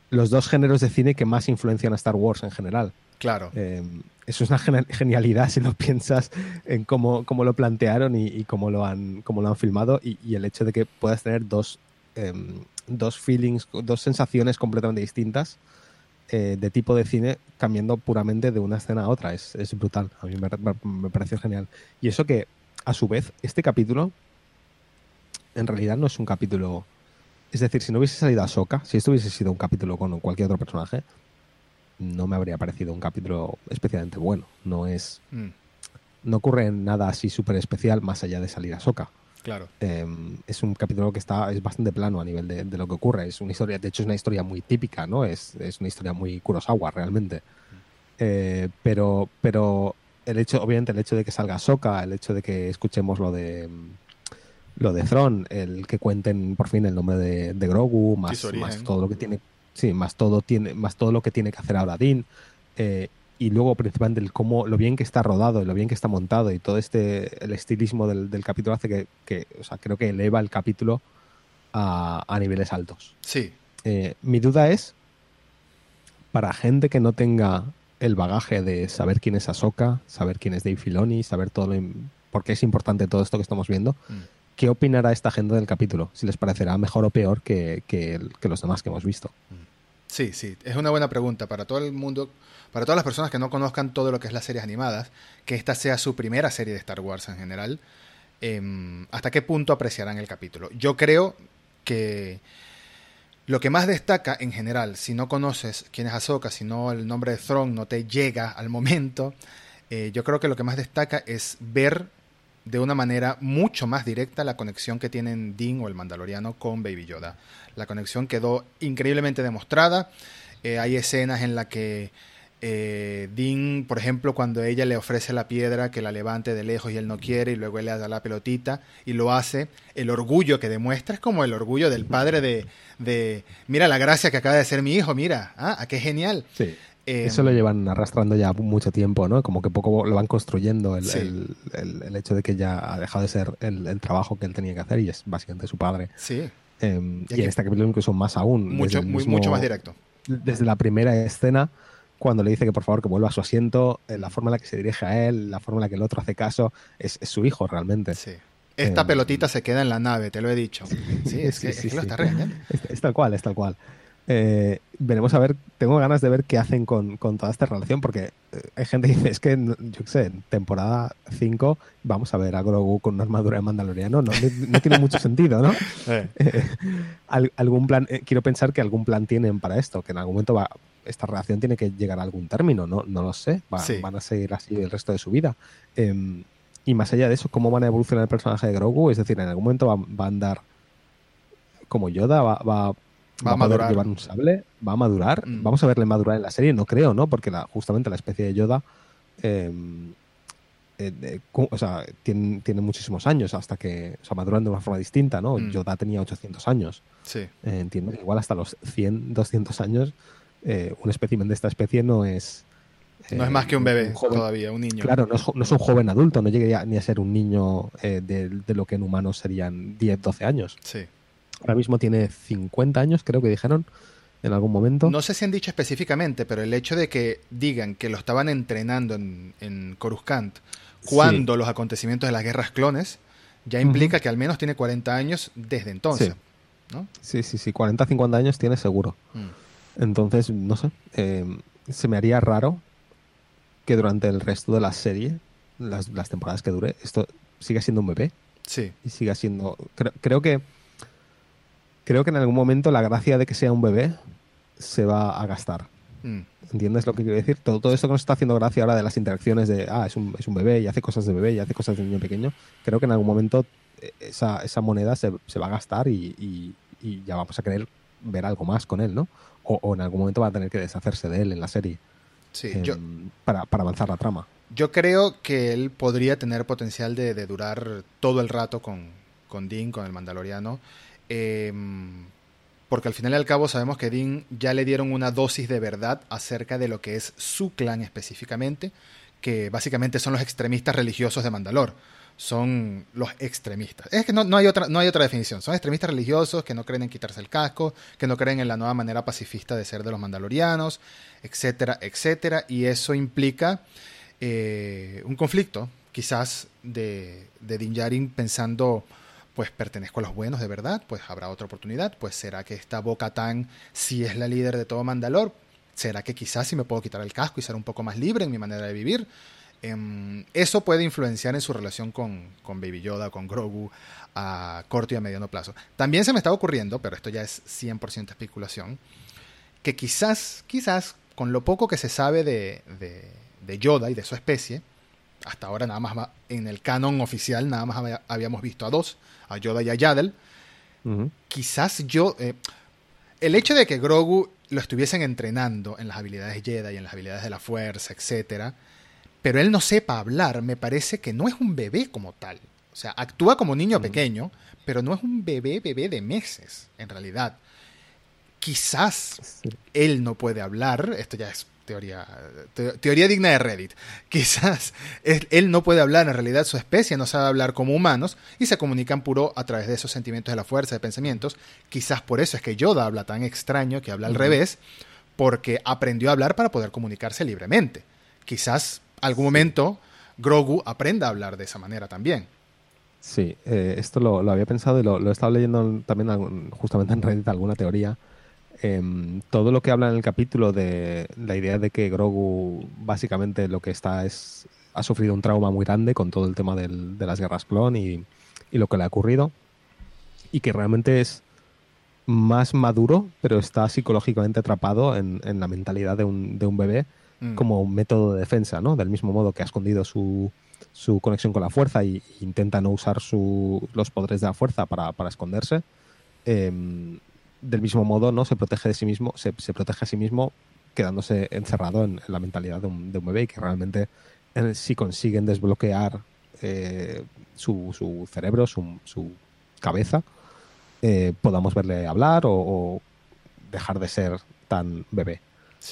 los dos géneros de cine que más influencian a Star Wars en general. Claro. Eh, eso es una genialidad si lo piensas en cómo, cómo lo plantearon y, y cómo, lo han, cómo lo han filmado. Y, el hecho de que puedas tener dos, em, dos feelings, dos sensaciones completamente distintas eh, de tipo de cine cambiando puramente de una escena a otra. Es, es brutal. A mí me, me- pareció genial. Y eso que, a su vez, este capítulo en realidad no es un capítulo. Es decir, si no hubiese salido Ahsoka, si esto hubiese sido un capítulo con cualquier otro personaje, no me habría parecido un capítulo especialmente bueno. No es. Mm, No ocurre nada así súper especial más allá de salir Ahsoka. claro. Eh, es un capítulo que está es bastante plano a nivel de, de lo que ocurre. Es una historia, de hecho, es una historia muy típica, ¿no? Es, es una historia muy Kurosawa realmente. Eh, pero, pero el hecho, obviamente, el hecho de que salga Ahsoka, el hecho de que escuchemos lo de mm, lo de Thrawn, el que cuenten por fin el nombre de, de Grogu, más, más todo lo que tiene, sí, más todo tiene, más todo lo que tiene que hacer ahora Dean. eh, y luego principalmente el cómo lo bien que está rodado y lo bien que está montado y todo este el estilismo del, del capítulo hace que, que, o sea, creo que eleva el capítulo a, a niveles altos. Sí. Eh, mi duda es para gente que no tenga el bagaje de saber quién es Ahsoka, saber quién es Dave Filoni, saber todo lo por qué es importante todo esto que estamos viendo, Mm. ¿Qué opinará esta gente del capítulo? Si les parecerá mejor o peor que, que los demás que hemos visto. Sí, sí, es una buena pregunta para todo el mundo, para todas las personas que no conozcan todo lo que es las series animadas, que esta sea su primera serie de Star Wars en general, em, ¿hasta qué punto apreciarán el capítulo? Yo creo que lo que más destaca en general, si no conoces quién es Ahsoka, si no el nombre de Thrawn no te llega al momento, eh, yo creo que lo que más destaca es ver de una manera mucho más directa la conexión que tienen Dean o el Mandaloriano con Baby Yoda. La conexión quedó increíblemente demostrada. Eh, hay escenas en las que eh, Dean, por ejemplo, cuando ella le ofrece la piedra, que la levante de lejos y él no quiere, y luego él le da la pelotita y lo hace, el orgullo que demuestra es como el orgullo del padre de, de mira la gracia que acaba de ser mi hijo, mira, ah, qué genial. Sí. Eh, Eso lo llevan arrastrando ya mucho tiempo, ¿no? Como que poco lo van construyendo el, Sí. el- el- el hecho de que ya ha dejado de ser el, trabajo que él tenía que hacer y es básicamente su padre. Sí, Eh, Y en este capítulo incluso más aún. mucho, el muy, mismo- mucho más directo. Desde la primera escena, cuando le dice que por favor que vuelva a su asiento, eh, la forma en la que se dirige a él, la forma en la que el otro hace caso, es, es su hijo realmente. Sí. Esta Em, pelotita se queda en la nave, te lo he dicho. Sí, es que, Sí, es que lo está regañando. Es, es tal cual, es tal cual. Eh, veremos a ver, tengo ganas de ver qué hacen con, con toda esta relación, porque eh, hay gente que dice, es que, yo qué sé, en temporada 5 vamos a ver a Grogu con una armadura de mandaloriano, no, no, no tiene mucho sentido, ¿no? Eh, Al- algún plan, quiero pensar que algún plan tienen para esto, que en algún momento va, esta relación tiene que llegar a algún término, no, no lo sé, va- Sí. van a seguir así el resto de su vida. Em, y más allá de eso, ¿cómo van a evolucionar el personaje de Grogu? Es decir, en algún momento va, va a andar como Yoda, va, va, Va a madurar. llevar un sable, va a madurar. Mm. Vamos a verle madurar en la serie, no creo, ¿no? Porque la, justamente la especie de Yoda em, eh, o sea, tiene, tiene muchísimos años hasta que, o sea, maduran de una forma distinta, ¿no? Mm. Yoda tenía 800 años. sí, Eh, entiendo que igual hasta los 100, 200 años, eh, un espécimen de esta especie no es... no es eh, más que un bebé joven- todavía, un niño. Claro, no es, no es un joven adulto, no llegaría ni a ser un niño eh, de, de lo que en humanos serían 10, 12 años. Sí, Ahora mismo tiene 50 años, creo que dijeron en algún momento. No sé si han dicho específicamente, pero el hecho de que digan que lo estaban entrenando en, en Coruscant cuando los acontecimientos de las guerras clones, ya implica que al menos tiene 40 años desde entonces. Sí, ¿no? sí, sí, sí, 40, 50 años tiene seguro. Mm. Entonces, no sé, eh, se me haría raro que durante el resto de la serie, las, las temporadas que dure, esto siga siendo un bebé. Sí. Y siga siendo... creo que... Creo que en algún momento la gracia de que sea un bebé se va a gastar. Mm. ¿Entiendes lo que quiero decir? Todo, todo esto que nos está haciendo gracia ahora de las interacciones de, ah, es un, es un bebé y hace cosas de bebé y hace cosas de niño pequeño, creo que en algún momento eh, esa, esa moneda se, se, va a gastar y, y, ya vamos a querer ver algo más con él, ¿no? O, en algún momento va a tener que deshacerse de él en la serie. Sí, yo, em, para, para, avanzar la trama. Yo creo que él podría tener potencial de, de durar todo el rato con, con Dean, con el Mandaloriano. Eh, porque al final y al cabo sabemos que Dean ya le dieron una dosis de verdad acerca de lo que es su clan específicamente, que básicamente son los extremistas religiosos de Mandalor. Son los extremistas. Es que no, no, hay otra, no hay otra definición. Son extremistas religiosos que no creen en quitarse el casco, que no creen en la nueva manera pacifista de ser de los mandalorianos, etcétera, etcétera. Y eso implica eh, un conflicto, quizás, de, de Din Djarin pensando pues pertenezco a los buenos de verdad, pues habrá otra oportunidad, pues será que esta Boca Tan sí es la líder de todo Mandalor, será que quizás sí me puedo quitar el casco y ser un poco más libre en mi manera de vivir. Em, eso puede influenciar en su relación con, con Baby Yoda, con Grogu, a corto y a mediano plazo. También se me está ocurriendo, pero esto ya es 100% especulación, que quizás, quizás, con lo poco que se sabe de, de, de Yoda y de su especie, hasta ahora nada más en el canon oficial nada más habíamos visto a dos, a Yoda y a Yaddle. Quizás yo... Eh, el hecho de que Grogu lo estuviesen entrenando en las habilidades Jedi y en las habilidades de la fuerza, etc., pero él no sepa hablar, me parece que no es un bebé como tal. O sea, actúa como niño pequeño, pero no es un bebé, bebé de meses, en realidad. Quizás él no puede hablar, esto ya es teoría, teoría digna de Reddit. Quizás él, no puede hablar, en realidad su especie no sabe hablar como humanos y se comunican puro a través de esos sentimientos de la fuerza, de pensamientos. Quizás por eso es que Yoda habla tan extraño, que habla al revés, porque aprendió a hablar para poder comunicarse libremente. Quizás algún momento Grogu aprenda a hablar de esa manera también. Sí, eh, esto lo, había pensado y lo, lo he estado leyendo también justamente en Reddit alguna teoría Em, todo lo que habla en el capítulo de la idea de que Grogu básicamente lo que está es ha sufrido un trauma muy grande con todo el tema del, de las guerras clon y, y, lo que le ha ocurrido y que realmente es más maduro pero está psicológicamente atrapado en, en la mentalidad de un, de un bebé mm. como un método de defensa, ¿no? Del mismo modo que ha escondido su, su conexión con la fuerza e intenta no usar su, los poderes de la fuerza para, para esconderse. Eh, del mismo modo no se protege de sí mismo, se, protege a sí mismo quedándose encerrado en, la mentalidad de un, de un, bebé y que realmente eh, si consiguen desbloquear eh, su, su, cerebro, su, su cabeza, eh, podamos verle hablar o, dejar de ser tan bebé.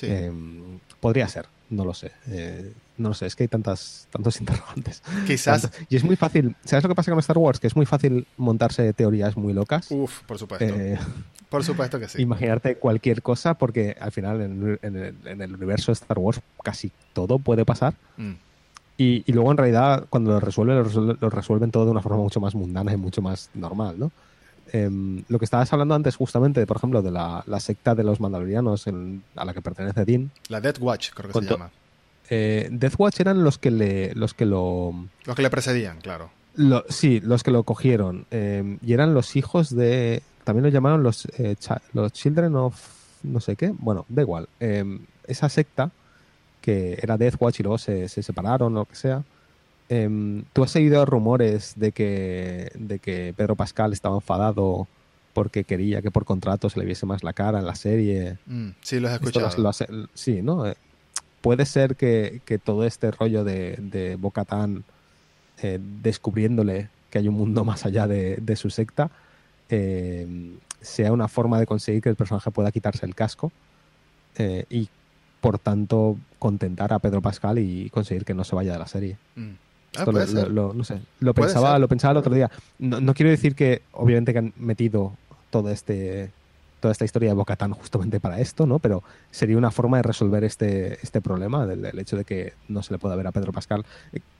Em, podría ser, no lo sé. no lo sé, es que hay tantas, tantos interrogantes. Quizás. Y es muy fácil. ¿Sabes lo que pasa con Star Wars? Que es muy fácil montarse teorías muy locas. Uf, por supuesto. Por supuesto que sí. Imaginarte cualquier cosa, porque al final en, el, universo de Star Wars casi todo puede pasar. Mm. Y, luego en realidad cuando lo resuelven, lo resuelven, todo de una forma mucho más mundana y mucho más normal, ¿no? Em, lo que estabas hablando antes justamente, por ejemplo, de la, secta de los mandalorianos a la que pertenece Dean. La Death Watch, creo que se llama. Eh, Death Watch eran los que le, los que lo... Los que le precedían, claro. sí, los que lo cogieron. Em, y eran los hijos de también lo llamaron los, eh, los Children of no sé qué. Bueno, da igual. Em, esa secta, que era Death Watch y luego se, separaron o lo que sea. Em, ¿Tú has oído rumores de que, de que Pedro Pascal estaba enfadado porque quería que por contrato se le viese más la cara en la serie? Mm, sí, lo has escuchado. sí, ¿no? Eh, puede ser que, todo este rollo de, de Bocatán eh, descubriéndole que hay un mundo más allá de, de su secta eh, sea una forma de conseguir que el personaje pueda quitarse el casco eh, y por tanto contentar a Pedro Pascal y conseguir que no se vaya de la serie. Mm. Ah, lo, no sé, lo pensaba, lo pensaba el otro día. No, quiero decir que obviamente que han metido todo este toda esta historia de Bocatán justamente para esto, ¿no? Pero sería una forma de resolver este, este problema del, del hecho de que no se le pueda ver a Pedro Pascal.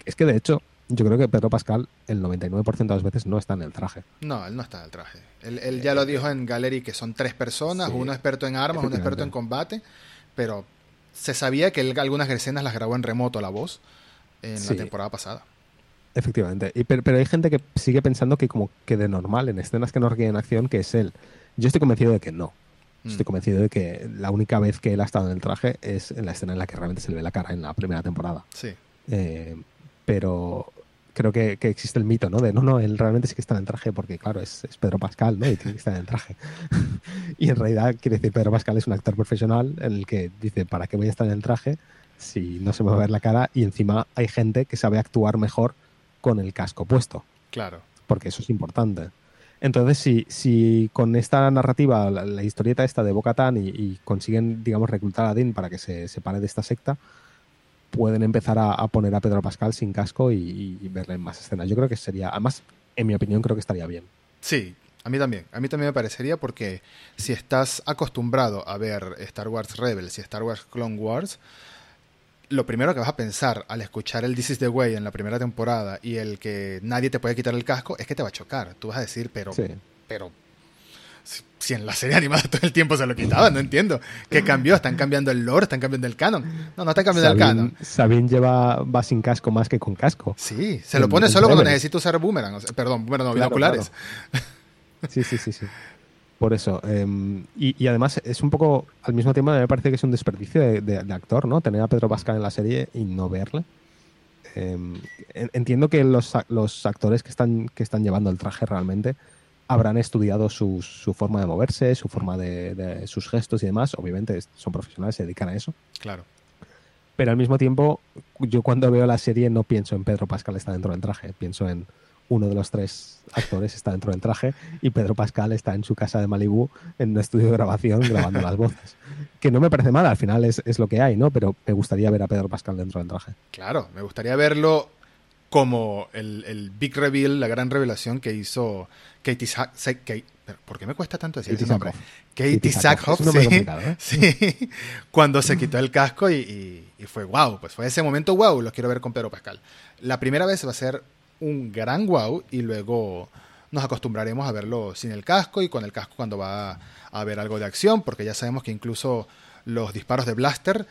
Es que de hecho, yo creo que Pedro Pascal el 99% de las veces no está en el traje. No, él no está en el traje. Él, él ya lo dijo en Gallery que son tres personas, Sí, uno experto en armas, uno experto en combate, pero se sabía que él algunas escenas las grabó en remoto la voz en Sí. la temporada pasada. Efectivamente. Y, pero, pero hay gente que sigue pensando que como que de normal, en escenas que no requieren acción, que es él. Yo estoy convencido de que no. Mm. Estoy convencido de que la única vez que él ha estado en el traje es en la escena en la que realmente se le ve la cara en la primera temporada. Sí. Eh, pero creo que, que existe el mito, ¿no? De no, no, él realmente sí que está en el traje porque, claro, es, es Pedro Pascal, ¿no? Y tiene que estar en el traje. y en realidad, quiere decir, Pedro Pascal es un actor profesional en el que dice, ¿para qué voy a estar en el traje si no se me va a ver la cara? Y encima hay gente que sabe actuar mejor con el casco puesto, Claro. porque eso es importante. Entonces, si, si con esta narrativa, la, la historieta esta de Bocatán y, y consiguen, digamos, reclutar a Dean para que se separe de esta secta, pueden empezar a, a poner a Pedro Pascal sin casco y, y verle en más escenas. Yo creo que sería, además, en mi opinión, creo que estaría bien. Sí, a mí también. A mí también me parecería porque si estás acostumbrado a ver Star Wars Rebels y Star Wars Clone Wars, lo primero que vas a pensar al escuchar el This is the Way en la primera temporada y el que nadie te puede quitar el casco es que te va a chocar. Tú vas a decir, pero, Sí. pero si, en la serie animada todo el tiempo se lo quitaban, no entiendo. ¿Qué cambió? ¿Están cambiando el lore? ¿Están cambiando el canon? No, no están cambiando el canon. Sabine, lleva, va sin casco más que con casco. Sí, se lo pone solo cuando necesita usar boomerang. o sea, perdón, boomerang, no, Claro, binoculares. Sí, sí, sí, sí. Por eso. eh, y, y además es un poco, al mismo tiempo me parece que es un desperdicio de, de- de actor, ¿no? Tener a Pedro Pascal en la serie y no verle. Eh, en- entiendo que los, los actores que están, que están llevando el traje realmente habrán estudiado su, su forma de moverse, su forma de, de- sus gestos y demás. Obviamente son profesionales, se dedican a eso. Claro. Pero al mismo tiempo, yo cuando veo la serie no pienso en Pedro Pascal está dentro del traje, pienso en uno de los tres actores está dentro del traje y Pedro Pascal está en su casa de Malibú en un estudio de grabación grabando las voces. Que no me parece mal, al final es, es lo que hay, ¿no? Pero me gustaría ver a Pedro Pascal dentro del traje. Claro, me gustaría verlo como el, el big reveal, la gran revelación que hizo Katie Sack. Kate- pero, ¿Por qué me cuesta tanto decir Katie ese nombre? Sackhoff. Katie Katie Sackhoff. Sackhoff, sí, ¿eh? sí, cuando se quitó el casco y, y- y fue wow, pues fue ese momento wow, lo quiero ver con Pedro Pascal. La primera vez va a ser un gran wow y luego nos acostumbraremos a verlo sin el casco y con el casco cuando va a, haber algo de acción, porque ya sabemos que incluso los disparos de blaster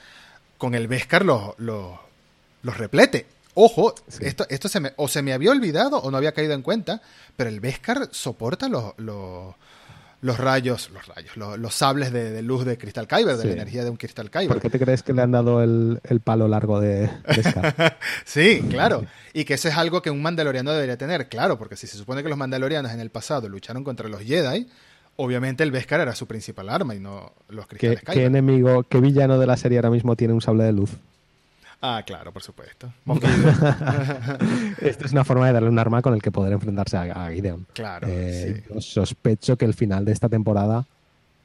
con el Beskar los, los, los replete. Ojo, Sí. esto, esto se me, o se me había olvidado o no había caído en cuenta, pero el Beskar soporta los, los, los rayos, los rayos, los, los sables de, de luz de Crystal Kyber, de Sí. la energía de un Crystal Kyber. ¿Por qué te crees que le han dado el, el palo largo de, de Scar? Sí, claro. Y que eso es algo que un mandaloriano debería tener, claro, porque si se supone que los mandalorianos en el pasado lucharon contra los Jedi, obviamente el Beskar era su principal arma y no los ¿Qué, cristales qué Kyber. enemigo, qué villano de la serie ahora mismo tiene un sable de luz? Ah, claro, por supuesto. Esto es una forma de darle un arma con el que poder enfrentarse a, a Gideon. Claro, Eh, sí. yo sospecho que el final de esta temporada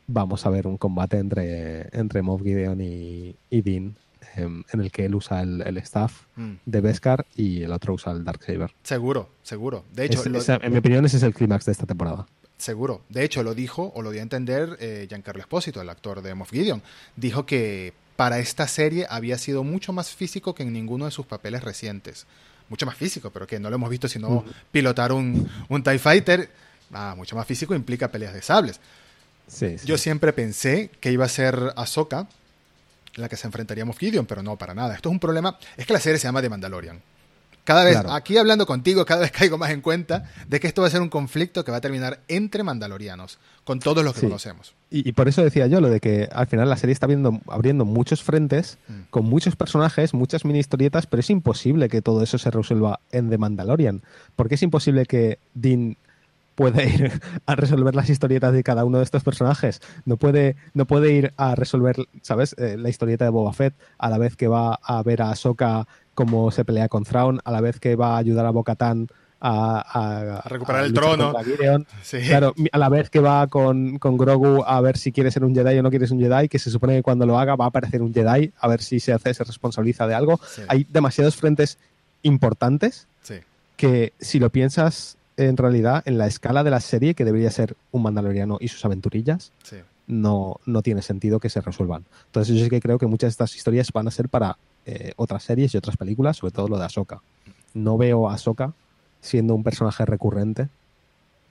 vamos a ver un combate entre, entre Moff Gideon y, y Dean, em, en el que él usa el, el staff Mm, de Beskar y el otro usa el Darksaber. Seguro, seguro. De hecho, Ese- lo- esa- en mi opinión, ese es el clímax de esta temporada. Seguro. De hecho, lo dijo o lo dio a entender eh, Giancarlo Espósito, el actor de Moff Gideon. Dijo que para esta serie había sido mucho más físico que en ninguno de sus papeles recientes. Mucho más físico, pero que no lo hemos visto sino pilotar un, un TIE Fighter. Ah, mucho más físico implica peleas de sables. Sí, sí. Yo siempre pensé que iba a ser Ahsoka la que se enfrentaría a Moff Gideon, pero no, para nada. Esto es un problema. Es que la serie se llama The Mandalorian. Cada vez, Claro. aquí hablando contigo, cada vez caigo más en cuenta de que esto va a ser un conflicto que va a terminar entre mandalorianos, con todos los que Sí. conocemos. Y, y por eso decía yo lo de que al final la serie está abriendo, abriendo muchos frentes, Mm. con muchos personajes, muchas mini historietas, pero es imposible que todo eso se resuelva en The Mandalorian. Porque es imposible que Dean pueda ir a resolver las historietas de cada uno de estos personajes. No puede, no puede ir a resolver, ¿sabes? Eh, la historieta de Boba Fett a la vez que va a ver a Ahsoka cómo se pelea con Thrawn, a la vez que va a ayudar a Bo-Katan a, a- A recuperar el trono. Sí. Claro, a la vez que va con, con Grogu a ver si quiere ser un Jedi o no quiere ser un Jedi, que se supone que cuando lo haga va a aparecer un Jedi, a ver si se hace, se responsabiliza de algo. Sí. Hay demasiados frentes importantes Sí. que si lo piensas en realidad, en la escala de la serie, que debería ser un mandaloriano y sus aventurillas, no, no tiene sentido que se resuelvan. Entonces yo sí que creo que muchas de estas historias van a ser para eh, otras series y otras películas, sobre todo lo de Ahsoka. No veo a Ahsoka siendo un personaje recurrente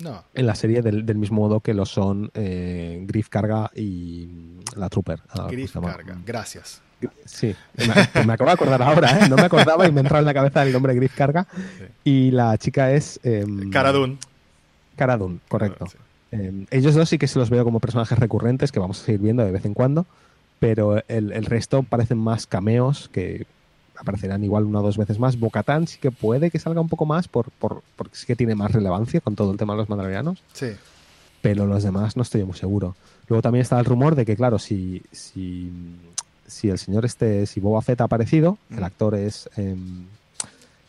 No. en la serie del, del mismo modo que lo son eh, Griff Carga y mm, la Trooper. ah, ¿cómo Griff llama? carga. Gracias. Sí, me, pues me acabo de acordar ahora, ¿eh? No me acordaba y me entraba en la cabeza el nombre Griff Carga. Y la chica es... em, Cara Dune. Cara Dune, correcto. Sí. Eh, ellos dos sí que se los veo como personajes recurrentes que vamos a seguir viendo de vez en cuando, pero el, el resto parecen más cameos que aparecerán igual una o dos veces más. Bocatán sí que puede que salga un poco más por, por- porque sí que tiene más relevancia con todo el tema de los mandalorianos, Sí. pero los demás no estoy muy seguro. Luego también está el rumor de que, claro, si, si, si el señor este, si Boba Fett ha aparecido, el Mm. actor es... em,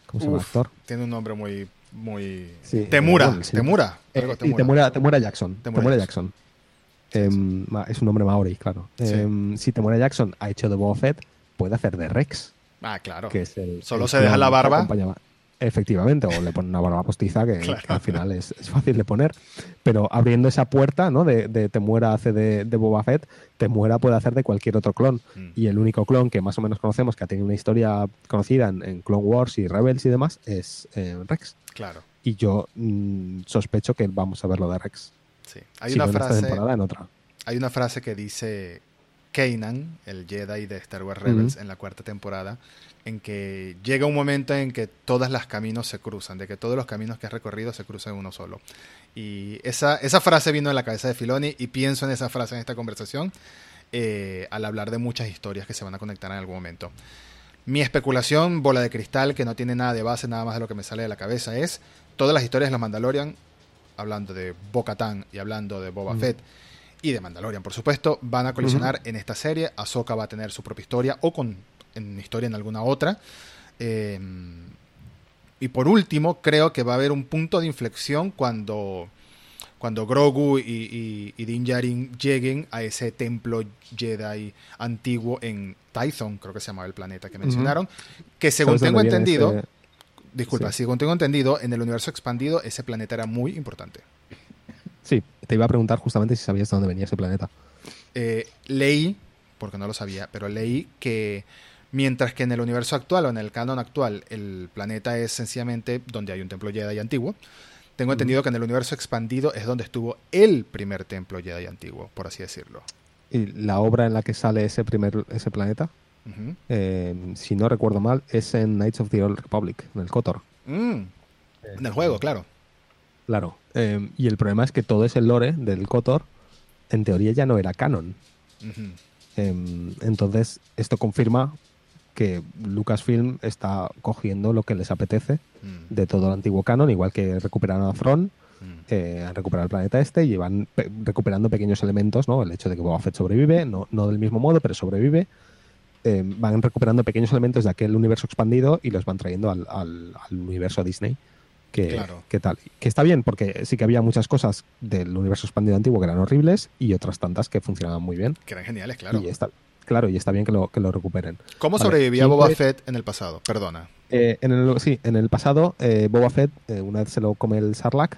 ¿Cómo se llama el actor? Tiene un nombre muy. muy... Sí, Temura. bueno. Temura. Eh, Temuera, Temuera Jackson. Temuera, Jackson. Jackson. Em, ma- es un nombre maori, claro. Sí. Em, si Temuera Jackson ha hecho de Boba Fett, puede hacer de Rex, Ah, claro. que es el. Solo el se deja la barba. acompañaba. Efectivamente, o le pone una barba postiza que, Claro. que al final es, es fácil de poner. Pero abriendo esa puerta, ¿no? De, de Temuera hace de, de Boba Fett, Temuera puede hacer de cualquier otro clon. Mm. Y el único clon que más o menos conocemos, que ha tenido una historia conocida en, en Clone Wars y Rebels y demás, es eh, Rex. Claro. Y yo mm, sospecho que vamos a ver lo de Rex. Sí. Hay una frase. temporada, en otra. Hay una frase que dice Kanan, el Jedi de Star Wars Rebels, en la cuarta temporada, en que llega un momento en que todos los caminos se cruzan, de que todos los caminos que has recorrido se cruzan en uno solo. Y esa, esa frase vino en la cabeza de Filoni y pienso en esa frase en esta conversación eh, al hablar de muchas historias que se van a conectar en algún momento. Mi especulación, bola de cristal, que no tiene nada de base, nada más de lo que me sale de la cabeza, es todas las historias de los Mandalorian, hablando de Bo-Katan y hablando de Boba Mm. Fett y de Mandalorian, por supuesto, van a colisionar en esta serie. Ahsoka va a tener su propia historia o con en historia en alguna otra. Eh, y por último, creo que va a haber un punto de inflexión cuando, cuando Grogu y, y, y Din Djarin lleguen a ese templo Jedi antiguo en Tython, creo que se llamaba el planeta que mencionaron, que según ¿Sabes tengo entendido, ese- disculpa, sí. según tengo entendido, en el universo expandido ese planeta era muy importante. Sí, te iba a preguntar justamente si sabías de dónde venía ese planeta. Eh, leí, porque no lo sabía, pero leí que mientras que en el universo actual o en el canon actual el planeta es sencillamente donde hay un templo Jedi antiguo, tengo entendido que en el universo expandido es donde estuvo el primer templo Jedi antiguo, por así decirlo. Y la obra en la que sale ese primer ese planeta, Eh, si no recuerdo mal, es en Knights of the Old Republic, en el KOTOR. Mm, en el juego, claro. Claro. Eh, y el problema es que todo ese lore del KOTOR, en teoría ya no era canon. Eh, entonces, esto confirma que Lucasfilm está cogiendo lo que les apetece Mm, de todo el antiguo canon, igual que recuperaron a Thrawn, mm. eh, han recuperado el planeta este y van pe- recuperando pequeños elementos, ¿no? El hecho de que Boba Fett sobrevive, no, no del mismo modo, pero sobrevive. Eh, van recuperando pequeños elementos de aquel universo expandido y los van trayendo al, al- al universo Disney. Que, Claro. que tal. Que está bien, porque sí que había muchas cosas del universo expandido antiguo que eran horribles y otras tantas que funcionaban muy bien. Que eran geniales, claro. Y está, claro, y está bien que lo, que lo recuperen. ¿Cómo Vale, sobrevivía Boba Fett en el pasado? Perdona. Eh, en el, sí, en el pasado, eh, Boba Fett, eh, una vez se lo come el Sarlacc,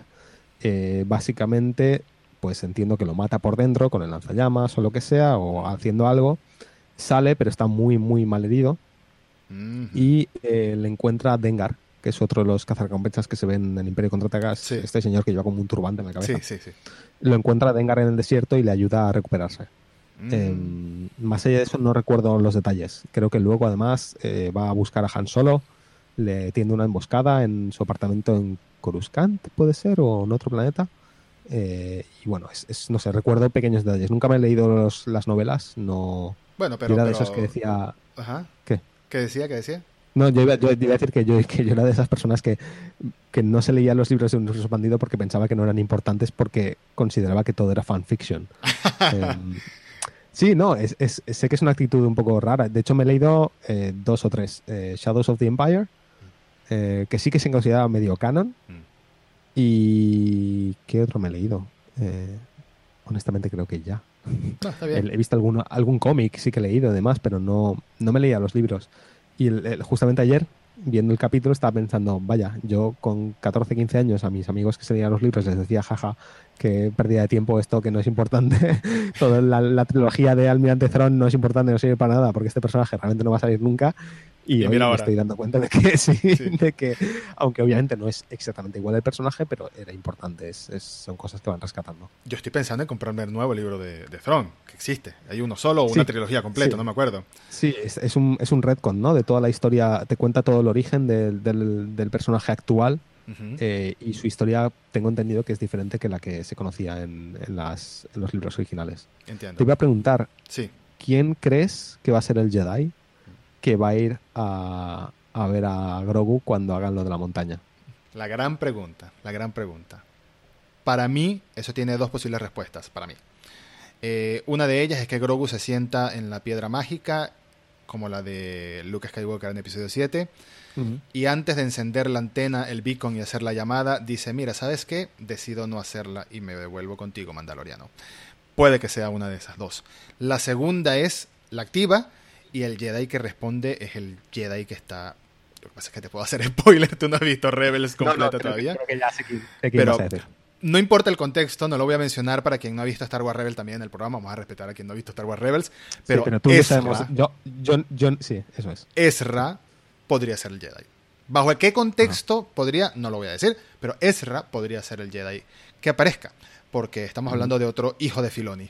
básicamente, pues entiendo que lo mata por dentro con el lanzallamas o lo que sea, o haciendo algo, sale, pero está muy, muy mal herido, y eh, le encuentra a Dengar, que es otro de los cazarrecompensas que se ven en Imperio Contraataca, Sí. este señor que lleva como un turbante en la cabeza. Sí, sí, sí. Lo encuentra a Dengar en el desierto y le ayuda a recuperarse. Mm. Eh, más allá de eso no recuerdo los detalles. Creo que luego además eh, va a buscar a Han Solo, le tiende una emboscada en su apartamento en Coruscant, puede ser, o en otro planeta. Eh, y bueno, es, es- no sé, recuerdo pequeños detalles. Nunca me he leído los- las novelas, no. Bueno, yo pero... era de pero- esos que decía. Ajá. ¿Qué? ¿Qué decía? ¿Qué decía? No, yo iba, yo iba a decir que yo, que yo era de esas personas que, que no se leían los libros de Universo Expandido porque pensaba que no eran importantes porque consideraba que todo era fanfiction. Em, sí, no, es, es- sé que es una actitud un poco rara. De hecho, me he leído eh, dos o tres. Eh, Shadows of the Empire, eh, que sí que se considera medio canon. Mm. ¿Y qué otro me he leído? Eh, honestamente creo que ya. Está bien. He visto alguno, algún cómic, sí que he leído además, pero no, no me leía los libros. Y el- el- justamente ayer viendo el capítulo, estaba pensando, vaya, yo con 14, 15 años a mis amigos que se leían los libros les decía, jaja, que pérdida de tiempo esto, que no es importante. Toda la, trilogía de Almirante Thrawn no es importante, no sirve para nada, porque este personaje realmente no va a salir nunca. Y, hoy me estoy dando cuenta de que sí, de que, aunque obviamente no es exactamente igual el personaje, pero era importante, es, son cosas que van rescatando. Yo estoy pensando en comprarme el nuevo libro de, de Thrawn, que existe. Hay uno solo o una trilogía completa, no me acuerdo. Sí, es, es, un, es un retcon, ¿no? De toda la historia, te cuenta todo el origen del, del, del personaje actual eh, y su historia tengo entendido que es diferente que la que se conocía en, las, los libros originales. Entiendo. Te iba a preguntar, sí. ¿quién crees que va a ser el Jedi que va a ir a, ver a Grogu cuando hagan lo de la montaña? La gran pregunta, la gran pregunta. Para mí, eso tiene dos posibles respuestas, para mí. Eh, una de ellas es que Grogu se sienta en la piedra mágica, como la de Luke Skywalker en episodio 7, y antes de encender la antena, el beacon y hacer la llamada, dice, mira, ¿sabes qué? Decido no hacerla y me devuelvo contigo, Mandaloriano. Puede que sea una de esas dos. La segunda es la activa y el Jedi que responde es el Jedi que está... Lo que pasa es que te puedo hacer spoiler, tú no has visto Rebels completa todavía. Pero no importa el contexto, no lo voy a mencionar para quien no ha visto Star Wars Rebels también en el programa, vamos a respetar a quien no ha visto Star Wars Rebels, pero, tú Ezra, yo, yo, sí, eso es. Ezra podría ser el Jedi. ¿Bajo qué contexto podría? No lo voy a decir, pero Ezra podría ser el Jedi que aparezca, porque estamos hablando de otro hijo de Filoni.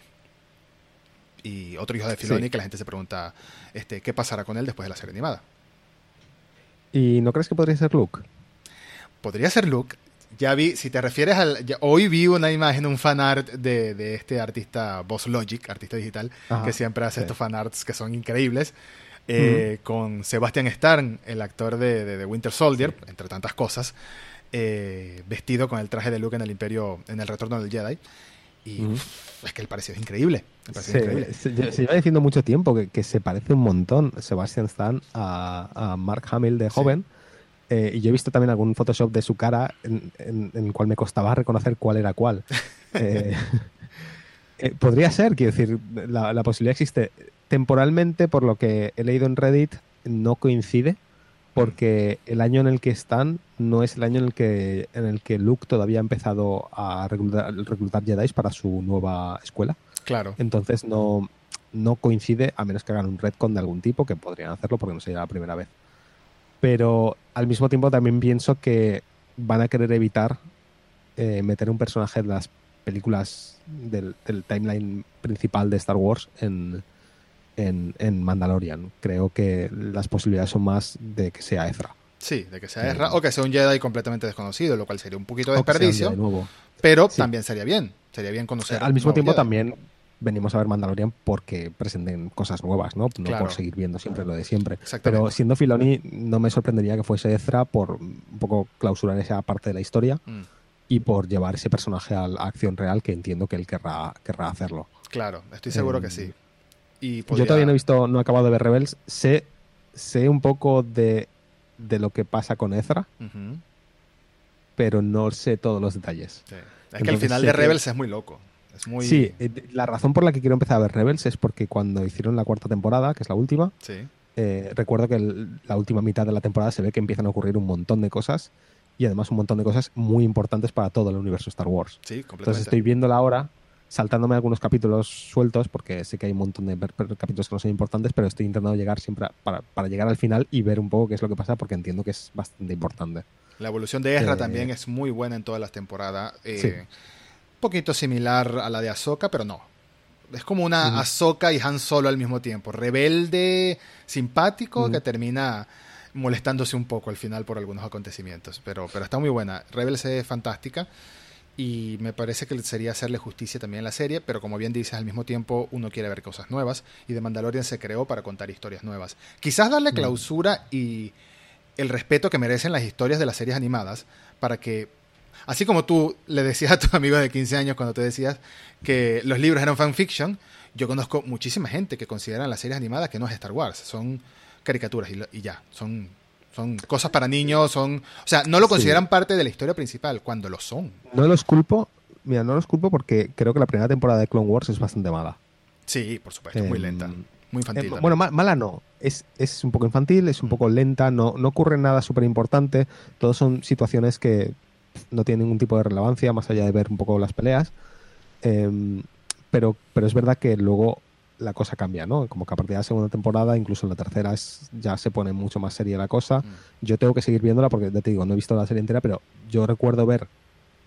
Y otro hijo de Filoni que la gente se pregunta este, qué pasará con él después de la serie animada. ¿Y no crees que podría ser Luke? Podría ser Luke. Ya vi, si te refieres al. hoy vi una imagen, un fanart de, de este artista Boss Logic, artista digital, que siempre hace estos fanarts que son increíbles. Eh, con Sebastian Stern, el actor de, de, Winter Soldier, entre tantas cosas, eh, vestido con el traje de Luke en el Imperio, en el Retorno del Jedi. Y es que el parecido es increíble. Se, lleva diciendo mucho tiempo que, se parece un montón Sebastian Stan a, Mark Hamill de joven. Eh, y yo he visto también algún Photoshop de su cara en, el cual me costaba reconocer cuál era cuál. podría ser, quiero decir, la, la, posibilidad existe temporalmente, por lo que he leído en Reddit, no coincide porque el año en el que están no es el año en el que, en el que Luke todavía ha empezado a reclutar, reclutar Jedi para su nueva escuela. Claro. Entonces no, no coincide, a menos que hagan un retcon de algún tipo, que podrían hacerlo porque no sería la primera vez. Pero al mismo tiempo también pienso que van a querer evitar eh, meter un personaje de las películas del timeline principal de Star Wars en, en, Mandalorian. Creo que las posibilidades son más de que sea Ezra. Sí, de que sea Ezra o que sea un Jedi completamente desconocido, lo cual sería un poquito de desperdicio. Pero también sería bien. Sería bien conocer. Al mismo tiempo también venimos a ver Mandalorian porque presenten cosas nuevas, ¿no? No por seguir viendo siempre lo de siempre. Pero siendo Filoni, no me sorprendería que fuese Ezra por un poco clausurar esa parte de la historia mm. y por llevar ese personaje a la acción real que entiendo que él querrá, querrá hacerlo. Claro, estoy seguro que sí. Yo todavía no he visto, no he acabado de ver Rebels. Sé, sé un poco de, lo que pasa con Ezra, pero no sé todos los detalles. Es que el final de Rebels es muy loco. Es muy... Sí, eh, la razón por la que quiero empezar a ver Rebels es porque cuando hicieron la cuarta temporada, que es la última, eh, recuerdo que la última mitad de la temporada se ve que empiezan a ocurrir un montón de cosas y además un montón de cosas muy importantes para todo el universo Star Wars. Sí, completamente. Entonces estoy viéndola ahora saltándome algunos capítulos sueltos, porque sé que hay un montón de capítulos que no son importantes, pero estoy intentando llegar siempre para, llegar al final y ver un poco qué es lo que pasa, porque entiendo que es bastante importante. La evolución de Ezra eh, también es muy buena en todas las temporadas. Eh, un poquito similar a la de Ahsoka, pero no. Es como una mm. Ahsoka y Han Solo al mismo tiempo. Rebelde, simpático, mm. que termina molestándose un poco al final por algunos acontecimientos. Pero, pero está muy buena. Rebels es fantástica y me parece que sería hacerle justicia también a la serie, pero como bien dices, al mismo tiempo uno quiere ver cosas nuevas y The Mandalorian se creó para contar historias nuevas. Quizás darle mm. clausura y el respeto que merecen las historias de las series animadas para que, así como tú le decías a tus amigos de 15 años cuando te decías que los libros eran fanfiction, yo conozco muchísima gente que consideran las series animadas que no es Star Wars, son caricaturas y, y ya, son son cosas para niños, son... O sea, no lo consideran parte de la historia principal, cuando lo son. No los culpo, mira, no los culpo porque creo que la primera temporada de Clone Wars es bastante mala. Sí, por supuesto, muy lenta. Muy infantil. Eh, bueno, mala no. es, es un poco infantil, es un poco lenta, no, no ocurre nada súper importante, todos son situaciones que no tienen ningún tipo de relevancia más allá de ver un poco las peleas. Em, pero, pero es verdad que luego la cosa cambia, ¿no? Como que a partir de la segunda temporada, incluso en la tercera, es, ya se pone mucho más seria la cosa. Yo tengo que seguir viéndola porque, ya te digo, no he visto la serie entera, pero yo recuerdo ver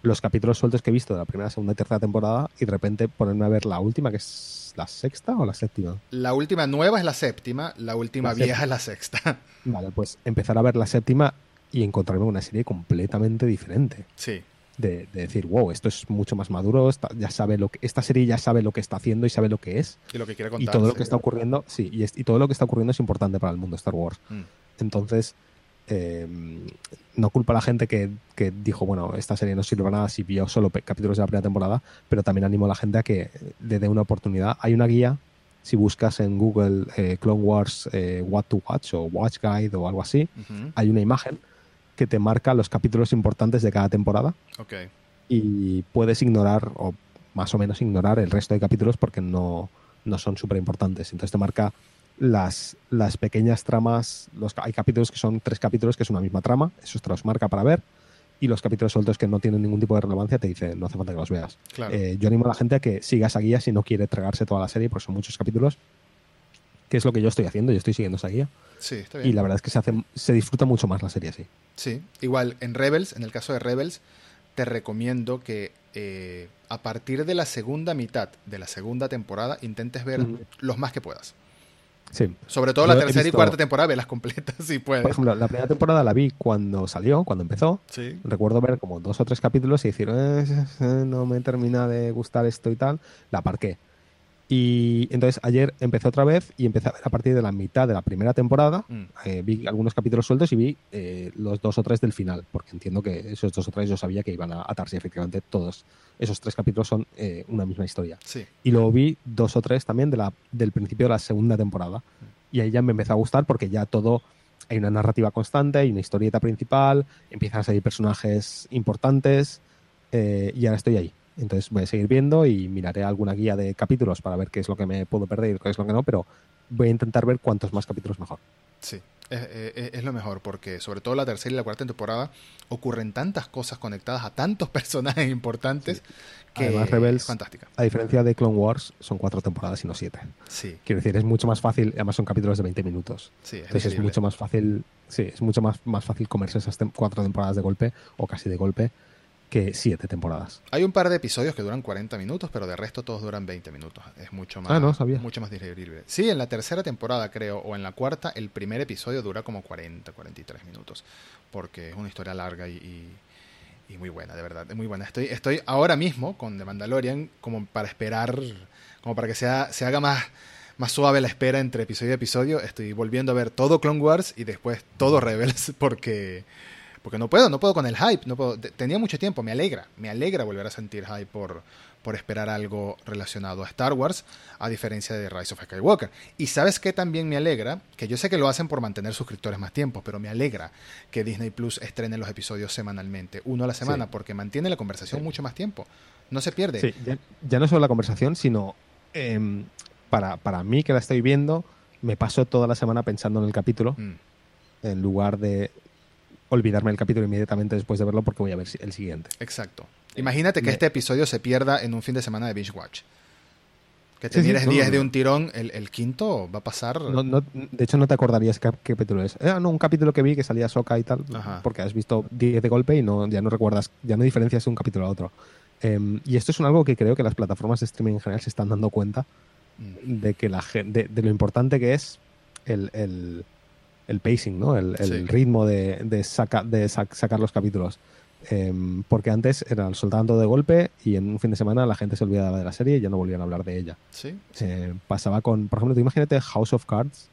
los capítulos sueltos que he visto de la primera, segunda y tercera temporada y de repente ponerme a ver la última, que es la sexta o la séptima. La última nueva es la séptima, la última La vieja séptima. es la sexta. Vale, pues empezar a ver la séptima y encontrarme una serie completamente diferente. Sí, De, de decir, wow, esto es mucho más maduro, esta, ya sabe lo que, esta serie ya sabe lo que está haciendo y sabe lo que es. y lo que quiere Y contar. todo lo que está ocurriendo, sí, y, es- y todo lo que está ocurriendo es importante para el mundo de Star Wars. Mm. Entonces, eh, no culpa a la gente que, que dijo, bueno, esta serie no sirve para nada si vio solo capítulos de la primera temporada, pero también animo a la gente a que le dé una oportunidad. Hay una guía, si buscas en Google eh, Clone Wars eh, What to Watch o Watch Guide o algo así, hay una imagen que te marca los capítulos importantes de cada temporada y puedes ignorar o más o menos ignorar el resto de capítulos porque no, no son súper importantes. Entonces te marca las, las pequeñas tramas. Los, hay capítulos que son tres capítulos que es una misma trama, eso te los marca para ver. Y los capítulos sueltos que no tienen ningún tipo de relevancia te dice no hace falta que los veas. Claro. Eh, yo animo a la gente a que siga esa guía si no quiere tragarse toda la serie, porque son muchos capítulos. Que es lo que yo estoy haciendo, yo estoy siguiendo esa guía. Sí, está bien. Y la verdad es que se, hace, se disfruta mucho más la serie así. Sí, igual en Rebels, en el caso de Rebels, te recomiendo que eh, a partir de la segunda mitad de la segunda temporada intentes ver los más que puedas. Sí. Sobre todo Yo la tercera y cuarta temporada, velas completas si puedes. Por ejemplo, la primera temporada la vi cuando salió, cuando empezó. sí. Recuerdo ver como dos o tres capítulos y decir, "Eh, eh, no me termina de gustar esto y tal. La aparqué. Y entonces ayer empecé otra vez y empecé a ver a partir de la mitad de la primera temporada. Mm, eh, vi algunos capítulos sueltos y vi eh, los dos o tres del final, porque entiendo que esos dos o tres yo sabía que iban a atarse. Efectivamente, todos esos tres capítulos son eh, una misma historia. sí, Y luego vi dos o tres también de la, del principio de la segunda temporada. Y ahí ya me empezó a gustar porque ya todo, hay una narrativa constante, hay una historieta principal, empiezan a salir personajes importantes eh, y ahora estoy ahí. Entonces voy a seguir viendo y miraré alguna guía de capítulos para ver qué es lo que me puedo perder y qué es lo que no, pero voy a intentar ver cuántos más capítulos mejor. sí. Es, es- es lo mejor porque sobre todo la tercera y la cuarta temporada ocurren tantas cosas conectadas a tantos personajes importantes que Además, Rebels- es fantástica. A diferencia de Clone Wars, son cuatro temporadas y no siete. Sí, Quiero decir, es mucho más fácil, además son capítulos de 20 minutos. sí, es Entonces es mucho más fácil, sí, es mucho más, más fácil comerse esas tem- cuatro temporadas de golpe, o casi de golpe, que siete temporadas. Hay un par de episodios que duran 40 minutos, pero de resto todos duran 20 minutos. Es mucho más, Ah, no, sabía. mucho más digerible. Sí, en la tercera temporada, creo, o en la cuarta, el primer episodio dura como 40, 43 minutos. Porque es una historia larga y, y- y muy buena, de verdad. Muy buena. Estoy, estoy ahora mismo con The Mandalorian como para esperar, como para que sea, se haga más, más suave la espera entre episodio y episodio. Estoy volviendo a ver todo Clone Wars y después todo Rebels porque... Porque no puedo, no puedo con el hype. No puedo. Te- Tenía mucho tiempo, me alegra. Me alegra volver a sentir hype por, por esperar algo relacionado a Star Wars, a diferencia de Rise of Skywalker. Y sabes qué también me alegra, que yo sé que lo hacen por mantener suscriptores más tiempo, pero me alegra que Disney Plus estrene los episodios semanalmente, uno a la semana, Sí. porque mantiene la conversación Sí. mucho más tiempo. No se pierde. Sí, ya, ya no solo la conversación, sino em, para, para mí que la estoy viendo, me paso toda la semana pensando en el capítulo, Mm, en lugar de olvidarme el capítulo inmediatamente después de verlo porque voy a ver el siguiente. exacto. Imagínate que Me- este episodio se pierda en un fin de semana de Binge Watch. Que te Sí, sí, mires no, 10 no, de un tirón, el, el quinto va a pasar. No, no- de hecho, no te acordarías qué, capítulo es. Ah, no, un capítulo que vi que salía Soca y tal, Ajá. porque has visto 10 de golpe y no, ya no recuerdas, ya no diferencias un capítulo a otro. Em, y esto es un algo que creo que las plataformas de streaming en general se están dando cuenta Mm, de que la de, de lo importante que es el, el- el pacing, ¿no? El, el Sí. ritmo de, de, saca- de sac- sacar los capítulos. Em, porque antes era soltaban todo de golpe y en un fin de semana la gente se olvidaba de la serie y ya no volvían a hablar de ella. Sí, Eh, pasaba con, por ejemplo, tú imagínate House of Cards,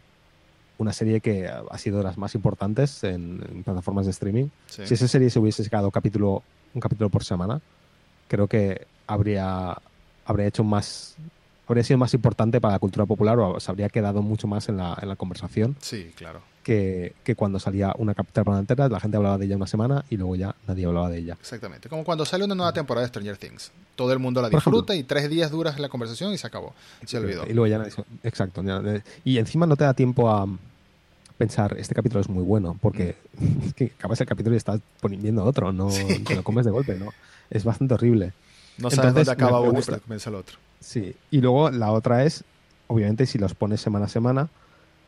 una serie que ha sido de las más importantes en, en plataformas de streaming. sí. Si esa serie se hubiese sacado capítulo, un capítulo por semana, creo que habría, habría hecho más habría sido más importante para la cultura popular o se habría quedado mucho más en la, en la conversación Sí, claro. Que, que cuando salía una temporada entera, la gente hablaba de ella una semana y luego ya nadie hablaba de ella. Exactamente. Como cuando sale una nueva temporada de Stranger Things. Todo el mundo la Por disfruta y tres días duras la conversación y se acabó. Se olvidó. Y luego ya nadie Exacto. y encima no te da tiempo a, pensar, este capítulo es muy bueno, porque es que acabas el capítulo y estás poniendo otro, no Sí. te lo comes de golpe, ¿no? Es bastante horrible. No sabes Entonces, dónde acaba uno y gusta. comienza el otro. Sí. Y luego la otra es, obviamente, si los pones semana a semana,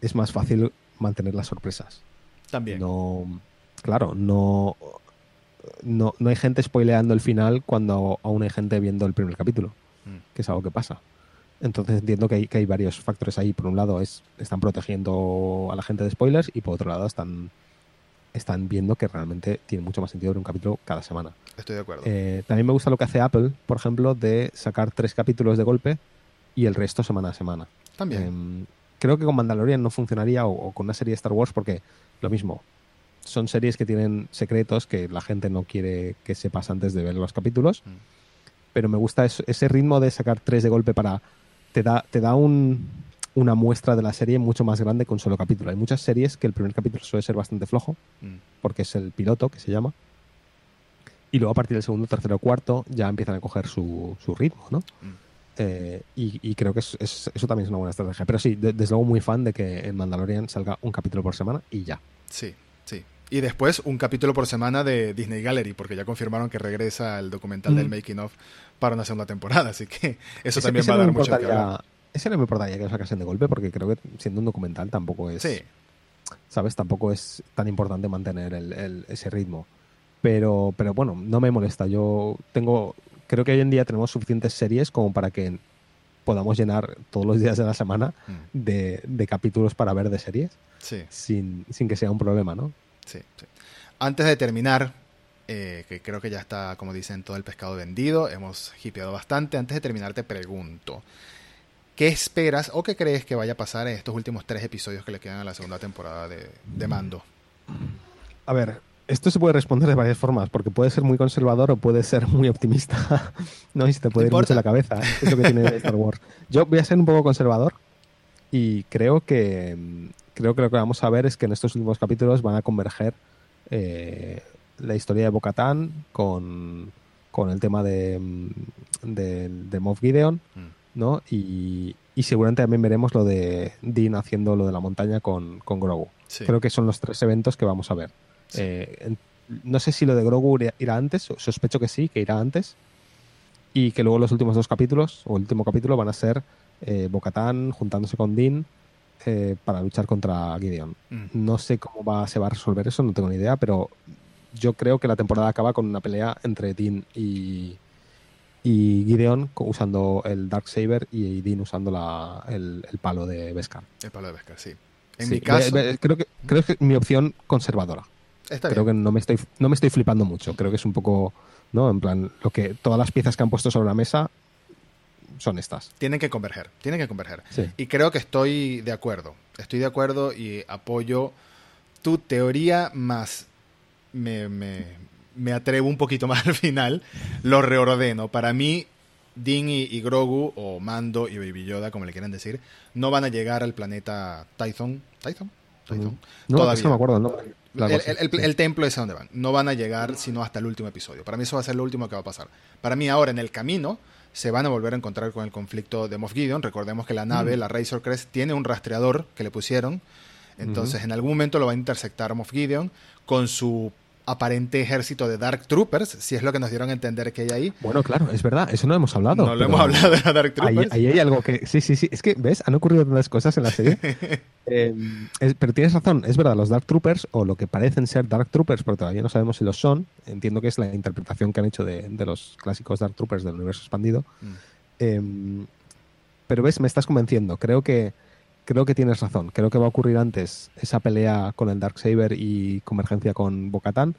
es más fácil mantener las sorpresas. También. No, claro, no, no, no hay gente spoileando el final cuando aún hay gente viendo el primer capítulo, Mm. que es algo que pasa. Entonces entiendo que hay, que hay varios factores ahí. Por un lado, es están protegiendo a la gente de spoilers y por otro lado están, están viendo que realmente tiene mucho más sentido ver un capítulo cada semana. Estoy de acuerdo. Eh, también me gusta lo que hace Apple, por ejemplo, de sacar tres capítulos de golpe y el resto semana a semana. También. Em, creo que con Mandalorian no funcionaría o, o con una serie de Star Wars porque lo mismo. Son series que tienen secretos que la gente no quiere que sepas antes de ver los capítulos. Mm. Pero me gusta es- ese ritmo de sacar tres de golpe para. Te da, te da un- una muestra de la serie mucho más grande que un solo capítulo. Hay muchas series que el primer capítulo suele ser bastante flojo Mm. porque es el piloto que se llama. Y luego a partir del segundo, tercero, cuarto ya empiezan a coger su, su ritmo, ¿no? Mm. Eh, y, y creo que es- es- eso también es una buena estrategia. Pero sí, de- desde luego muy fan de que en Mandalorian salga un capítulo por semana y ya. Sí, sí. Y después un capítulo por semana de Disney Gallery, porque ya confirmaron que regresa el documental Mm. del Making of para una segunda temporada, así que eso Ese- también ese va a dar mucho que hablar. Ese no me importaría que lo sacasen de golpe porque creo que siendo un documental tampoco es, Sí, ¿sabes? Tampoco es tan importante mantener el- el- ese ritmo. Pero, pero bueno, no me molesta. Yo tengo, creo que hoy en día tenemos suficientes series como para que podamos llenar todos los días de la semana Mm. de, de capítulos para ver de series sí, sin, sin que sea un problema, ¿no? sí, sí. Antes de terminar, eh, que creo que ya está, como dicen, todo el pescado vendido, hemos hipeado bastante. Antes de terminar, te pregunto, ¿qué esperas o qué crees que vaya a pasar en estos últimos tres episodios que le quedan a la segunda temporada de, de Mando? A ver, esto se puede responder de varias formas, porque puede ser muy conservador o puede ser muy optimista. no, y se te puede ir mucho la cabeza. Es lo que tiene Star Wars. Yo voy a ser un poco conservador y creo que mm, creo que lo que vamos a ver es que en estos últimos capítulos van a converger eh, la historia de Bocatán con, con el tema de, mm, de, de Moff Gideon, Mm. ¿no? Y, y seguramente también veremos lo de Dean haciendo lo de la montaña con, con Grogu. Sí. Creo que son los tres eventos que vamos a ver. Sí. Eh, no sé si lo de Grogu irá- antes, so- sospecho que sí, que irá antes. Y que luego los últimos dos capítulos, o el último capítulo, van a ser eh, Bo-Katan juntándose con Dean eh, para luchar contra Gideon. Mm. No sé cómo va, se va a resolver eso, no tengo ni idea, pero yo creo que la temporada acaba con una pelea entre Dean y, y Gideon usando el Darksaber y Dean usando la, el, el palo de Beskar. El palo de Beskar, sí. En Sí, mi caso, creo, que, creo que mi opción conservadora. Está creo bien. que no me estoy no me estoy flipando mucho creo que es un poco no en plan lo que todas las piezas que han puesto sobre la mesa son estas Tienen que converger, tienen que converger. sí Y creo que estoy de acuerdo. Estoy de acuerdo y apoyo tu teoría más me, me, me atrevo un poquito más al final. Lo reordeno. Para mí, Dean y, y Grogu, o Mando y Baby Yoda, como le quieran decir, no van a llegar al planeta Tython. ¿Tython? Tython. no Todavía. no me acuerdo el nombre. El, así, el- el- sí. el templo es a donde van. No van a llegar sino hasta el último episodio. Para mí eso va a ser lo último que va a pasar. Para mí ahora en el camino se van a volver a encontrar con el conflicto de Moff Gideon. Recordemos que la nave, Mm. la Razor Crest, tiene un rastreador que le pusieron. Entonces en algún momento lo va a intersectar Moff Gideon con su aparente ejército de Dark Troopers, si es lo que nos dieron a entender que hay ahí. bueno claro es verdad eso no hemos hablado no lo hemos hablado de Dark Troopers. ahí hay algo que sí sí sí es que ves han ocurrido tantas cosas en la serie Eh, es- pero tienes razón es verdad los Dark Troopers o lo que parecen ser Dark Troopers pero todavía no sabemos si los son entiendo que es la interpretación que han hecho de, de los clásicos Dark Troopers del universo expandido Mm. Em, pero ves, me estás convenciendo. Creo que creo que tienes razón. Creo que va a ocurrir antes esa pelea con el Darksaber y convergencia con Bo-Katan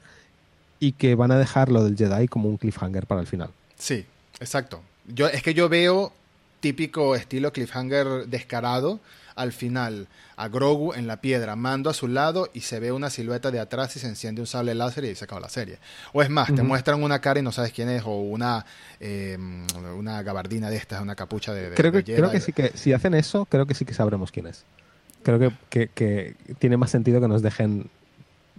y que van a dejar lo del Jedi como un cliffhanger para el final. Sí, exacto. Yo, es que yo veo típico estilo cliffhanger descarado al final a Grogu en la piedra, mando a su lado y se ve una silueta de atrás y se enciende un sable láser y ahí se acaba la serie. O es más, te muestran una cara y no sabes quién es, o una, eh, una gabardina de estas, una capucha de, de- Creo que, de creo que sí que si hacen eso, creo que sí que sabremos quién es. Creo que, que- que tiene más sentido que nos dejen,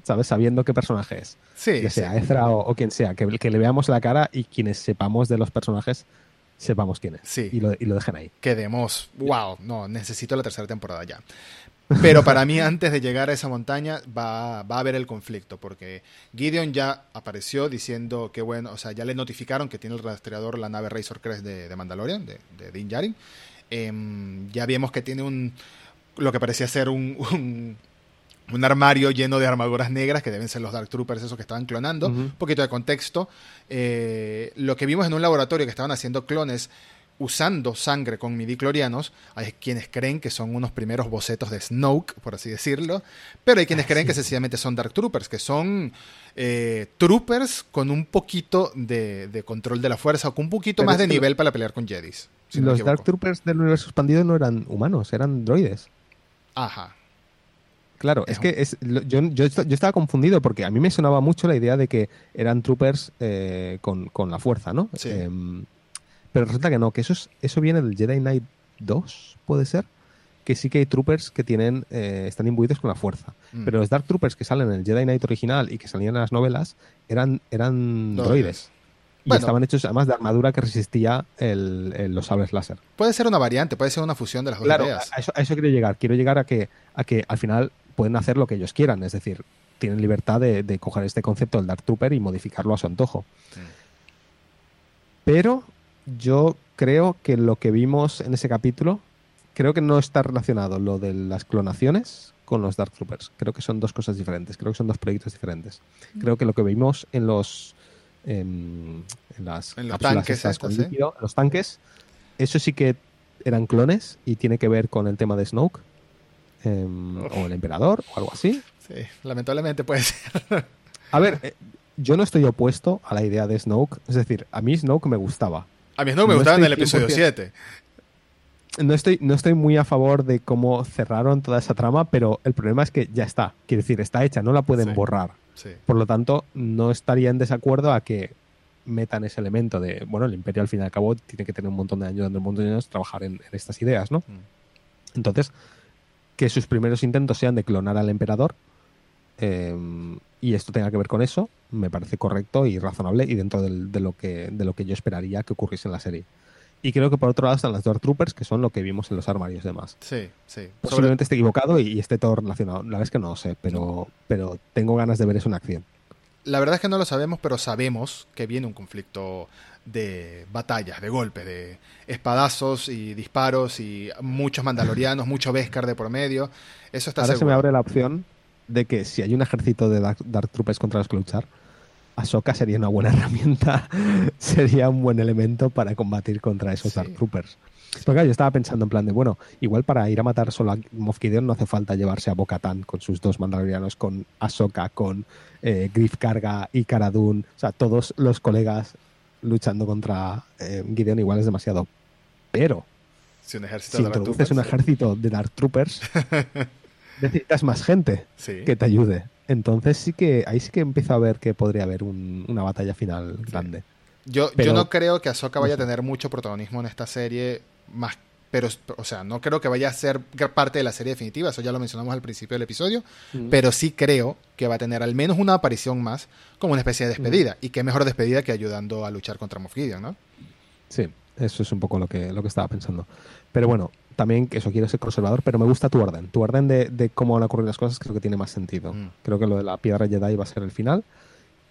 ¿sabes? Sabiendo qué personaje es. Sí, sí. sea Ezra o, o quien sea, que, que le veamos la cara y quienes sepamos de los personajes, sepamos quién es. Sí. Y lo, y lo dejen ahí. quedemos, wow, no, necesito la tercera temporada ya. Pero para mí, antes de llegar a esa montaña, va, va, a haber el conflicto, porque Gideon ya apareció diciendo que, bueno, o sea, ya le notificaron que tiene el rastreador la nave Razor Crest de, de Mandalorian, de, de Din Djarin. Eh, ya vimos que tiene un, lo que parecía ser un, un, un, armario lleno de armaduras negras, que deben ser los Dark Troopers, esos que estaban clonando. Uh -huh. Un poquito de contexto. Eh, lo que vimos en un laboratorio que estaban haciendo clones usando sangre con midiclorianos, hay quienes creen que son unos primeros bocetos de Snoke, por así decirlo, pero hay quienes creen que sencillamente son Dark Troopers, que son eh, troopers con un poquito de, de, control de la fuerza o con un poquito pero más de nivel para pelear con Jedis. Si los no Dark Troopers del universo expandido no eran humanos, eran droides. Ajá. Claro, es, es que es, yo, yo, yo, estaba confundido porque a mí me sonaba mucho la idea de que eran troopers eh, con, con, la fuerza, ¿no? Sí. Eh, pero resulta que no, que eso, es, eso viene del Jedi Knight 2, puede ser. Que sí que hay troopers que tienen eh, están imbuidos con la fuerza. Mm. Pero los Dark Troopers que salen en el Jedi Knight original y que salían en las novelas eran, eran no, droides. Y bueno, estaban hechos además de armadura que resistía el, el, los sables láser. Puede ser una variante, puede ser una fusión de las dos claro, ideas. A eso, a eso quiero llegar. Quiero llegar a que, a que al final pueden hacer lo que ellos quieran. Es decir, tienen libertad de, de coger este concepto del Dark Trooper y modificarlo a su antojo. Sí. Pero yo creo que lo que vimos en ese capítulo, creo que no está relacionado lo de las clonaciones con los Dark Troopers. Creo que son dos cosas diferentes, creo que son dos proyectos diferentes. Creo que lo que vimos en los en, en las en los tanques, estas, con líquido, ¿eh? los tanques, eso sí que eran clones y tiene que ver con el tema de Snoke eh, o el emperador o algo así. Sí, lamentablemente puede ser. A ver, eh, yo no estoy opuesto a la idea de Snoke, es decir, a mí Snoke me gustaba. A mí Snoke me no gustaba en el episodio 7. No estoy, no estoy muy a favor de cómo cerraron toda esa trama, pero el problema es que ya está. Quiero decir, está hecha, no la pueden Sí. borrar. Sí. Por lo tanto, no estaría en desacuerdo a que metan ese elemento de, bueno, el imperio al fin y al cabo tiene que tener un montón de años, un montón de años trabajar en, en estas ideas, ¿no? Mm. Entonces, que sus primeros intentos sean de clonar al emperador eh, y esto tenga que ver con eso, me parece correcto y razonable y dentro del, de, lo que, de lo que yo esperaría que ocurriese en la serie. Y creo que por otro lado están las Dark Troopers, que son lo que vimos en los armarios y demás. Sí, sí. Posiblemente esté equivocado y, y, esté todo relacionado. La verdad es que no lo sé, pero, pero tengo ganas de ver eso en acción. La verdad es que no lo sabemos, pero sabemos que viene un conflicto de batallas, de golpes, de espadazos y disparos y muchos mandalorianos, mucho Beskar de por medio. Eso está Ahora seguro. se me abre la opción de que si hay un ejército de Dark, Dark Troopers contra los que luchar, Ahsoka sería una buena herramienta, sería un buen elemento para combatir contra esos Sí. Dark Troopers. Porque claro, yo estaba pensando en plan de, bueno, igual para ir a matar solo a Moff Gideon no hace falta llevarse a Bo-Katan con sus dos mandalorianos, con Ahsoka, con eh, Griff Karga y Cara Dune, o sea, todos los colegas luchando contra eh, Gideon igual es demasiado. Pero Si un ejército si de introduces un ejército de Dark Troopers, necesitas más gente sí. que te ayude. Entonces sí que ahí sí que empiezo a ver que podría haber un- una batalla final Sí. grande. Yo, Pero- yo no creo que Ahsoka vaya a tener mucho protagonismo en esta serie, más, pero, o sea, no creo que vaya a ser parte de la serie definitiva, eso ya lo mencionamos al principio del episodio, pero sí creo que va a tener al menos una aparición más como una especie de despedida, y qué mejor despedida que ayudando a luchar contra Moff Gideon, ¿no? Sí, eso es un poco lo que, lo que estaba pensando. Pero bueno, también eso quiero ser conservador, pero me gusta tu orden. Tu orden de, de cómo van a ocurrir las cosas creo que tiene más sentido. Mm. Creo que lo de la piedra Jedi va a ser el final.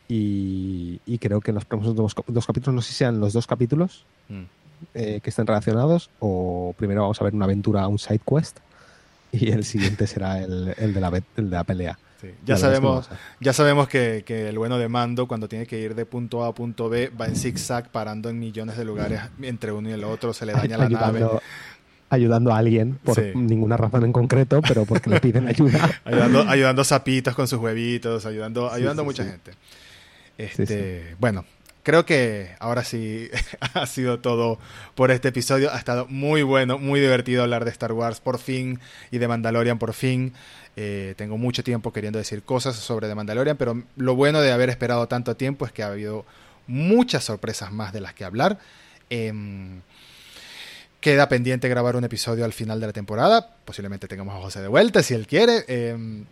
Y, y creo que en los próximos dos, dos capítulos, no sé si sean los dos capítulos Mm. Eh, que estén relacionados, o primero vamos a ver una aventura, un side quest, y el siguiente será el, el de, la, el de la pelea. Sí. Ya sabemos, a- ya sabemos que, que el bueno de Mando, cuando tiene que ir de punto A a punto B, va en zigzag parando en millones de lugares entre uno y el otro, se le daña la nave. ayudando, ayudando a alguien por Sí. ninguna razón en concreto, pero porque le piden ayuda. ayudando, ayudando sapitos con sus huevitos, ayudando, Sí, ayudando a mucha gente. Este, Bueno, creo que ahora sí ha sido todo por este episodio. Ha estado muy bueno, muy divertido hablar de Star Wars por fin y de Mandalorian por fin. Eh, tengo mucho tiempo queriendo decir cosas sobre The Mandalorian, pero lo bueno de haber esperado tanto tiempo es que ha habido muchas sorpresas más de las que hablar. Em, Queda pendiente grabar un episodio al final de la temporada. Posiblemente tengamos a José de vuelta si él quiere. Em,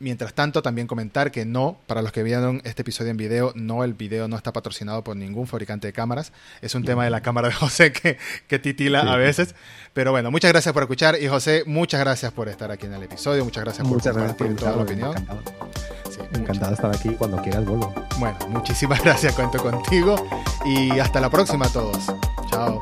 Mientras tanto, también comentar que no, para los que vieron este episodio en video, no, el video no está patrocinado por ningún fabricante de cámaras. Es un tema de la cámara de José que, que titila a veces. Pero bueno, muchas gracias por escuchar y José, muchas gracias por estar aquí en el episodio. Muchas gracias por por toda la opinión. Encantado. encantado de estar aquí. Cuando quieras vuelvo. Bueno, muchísimas gracias, cuento contigo y hasta la próxima a todos. Chao.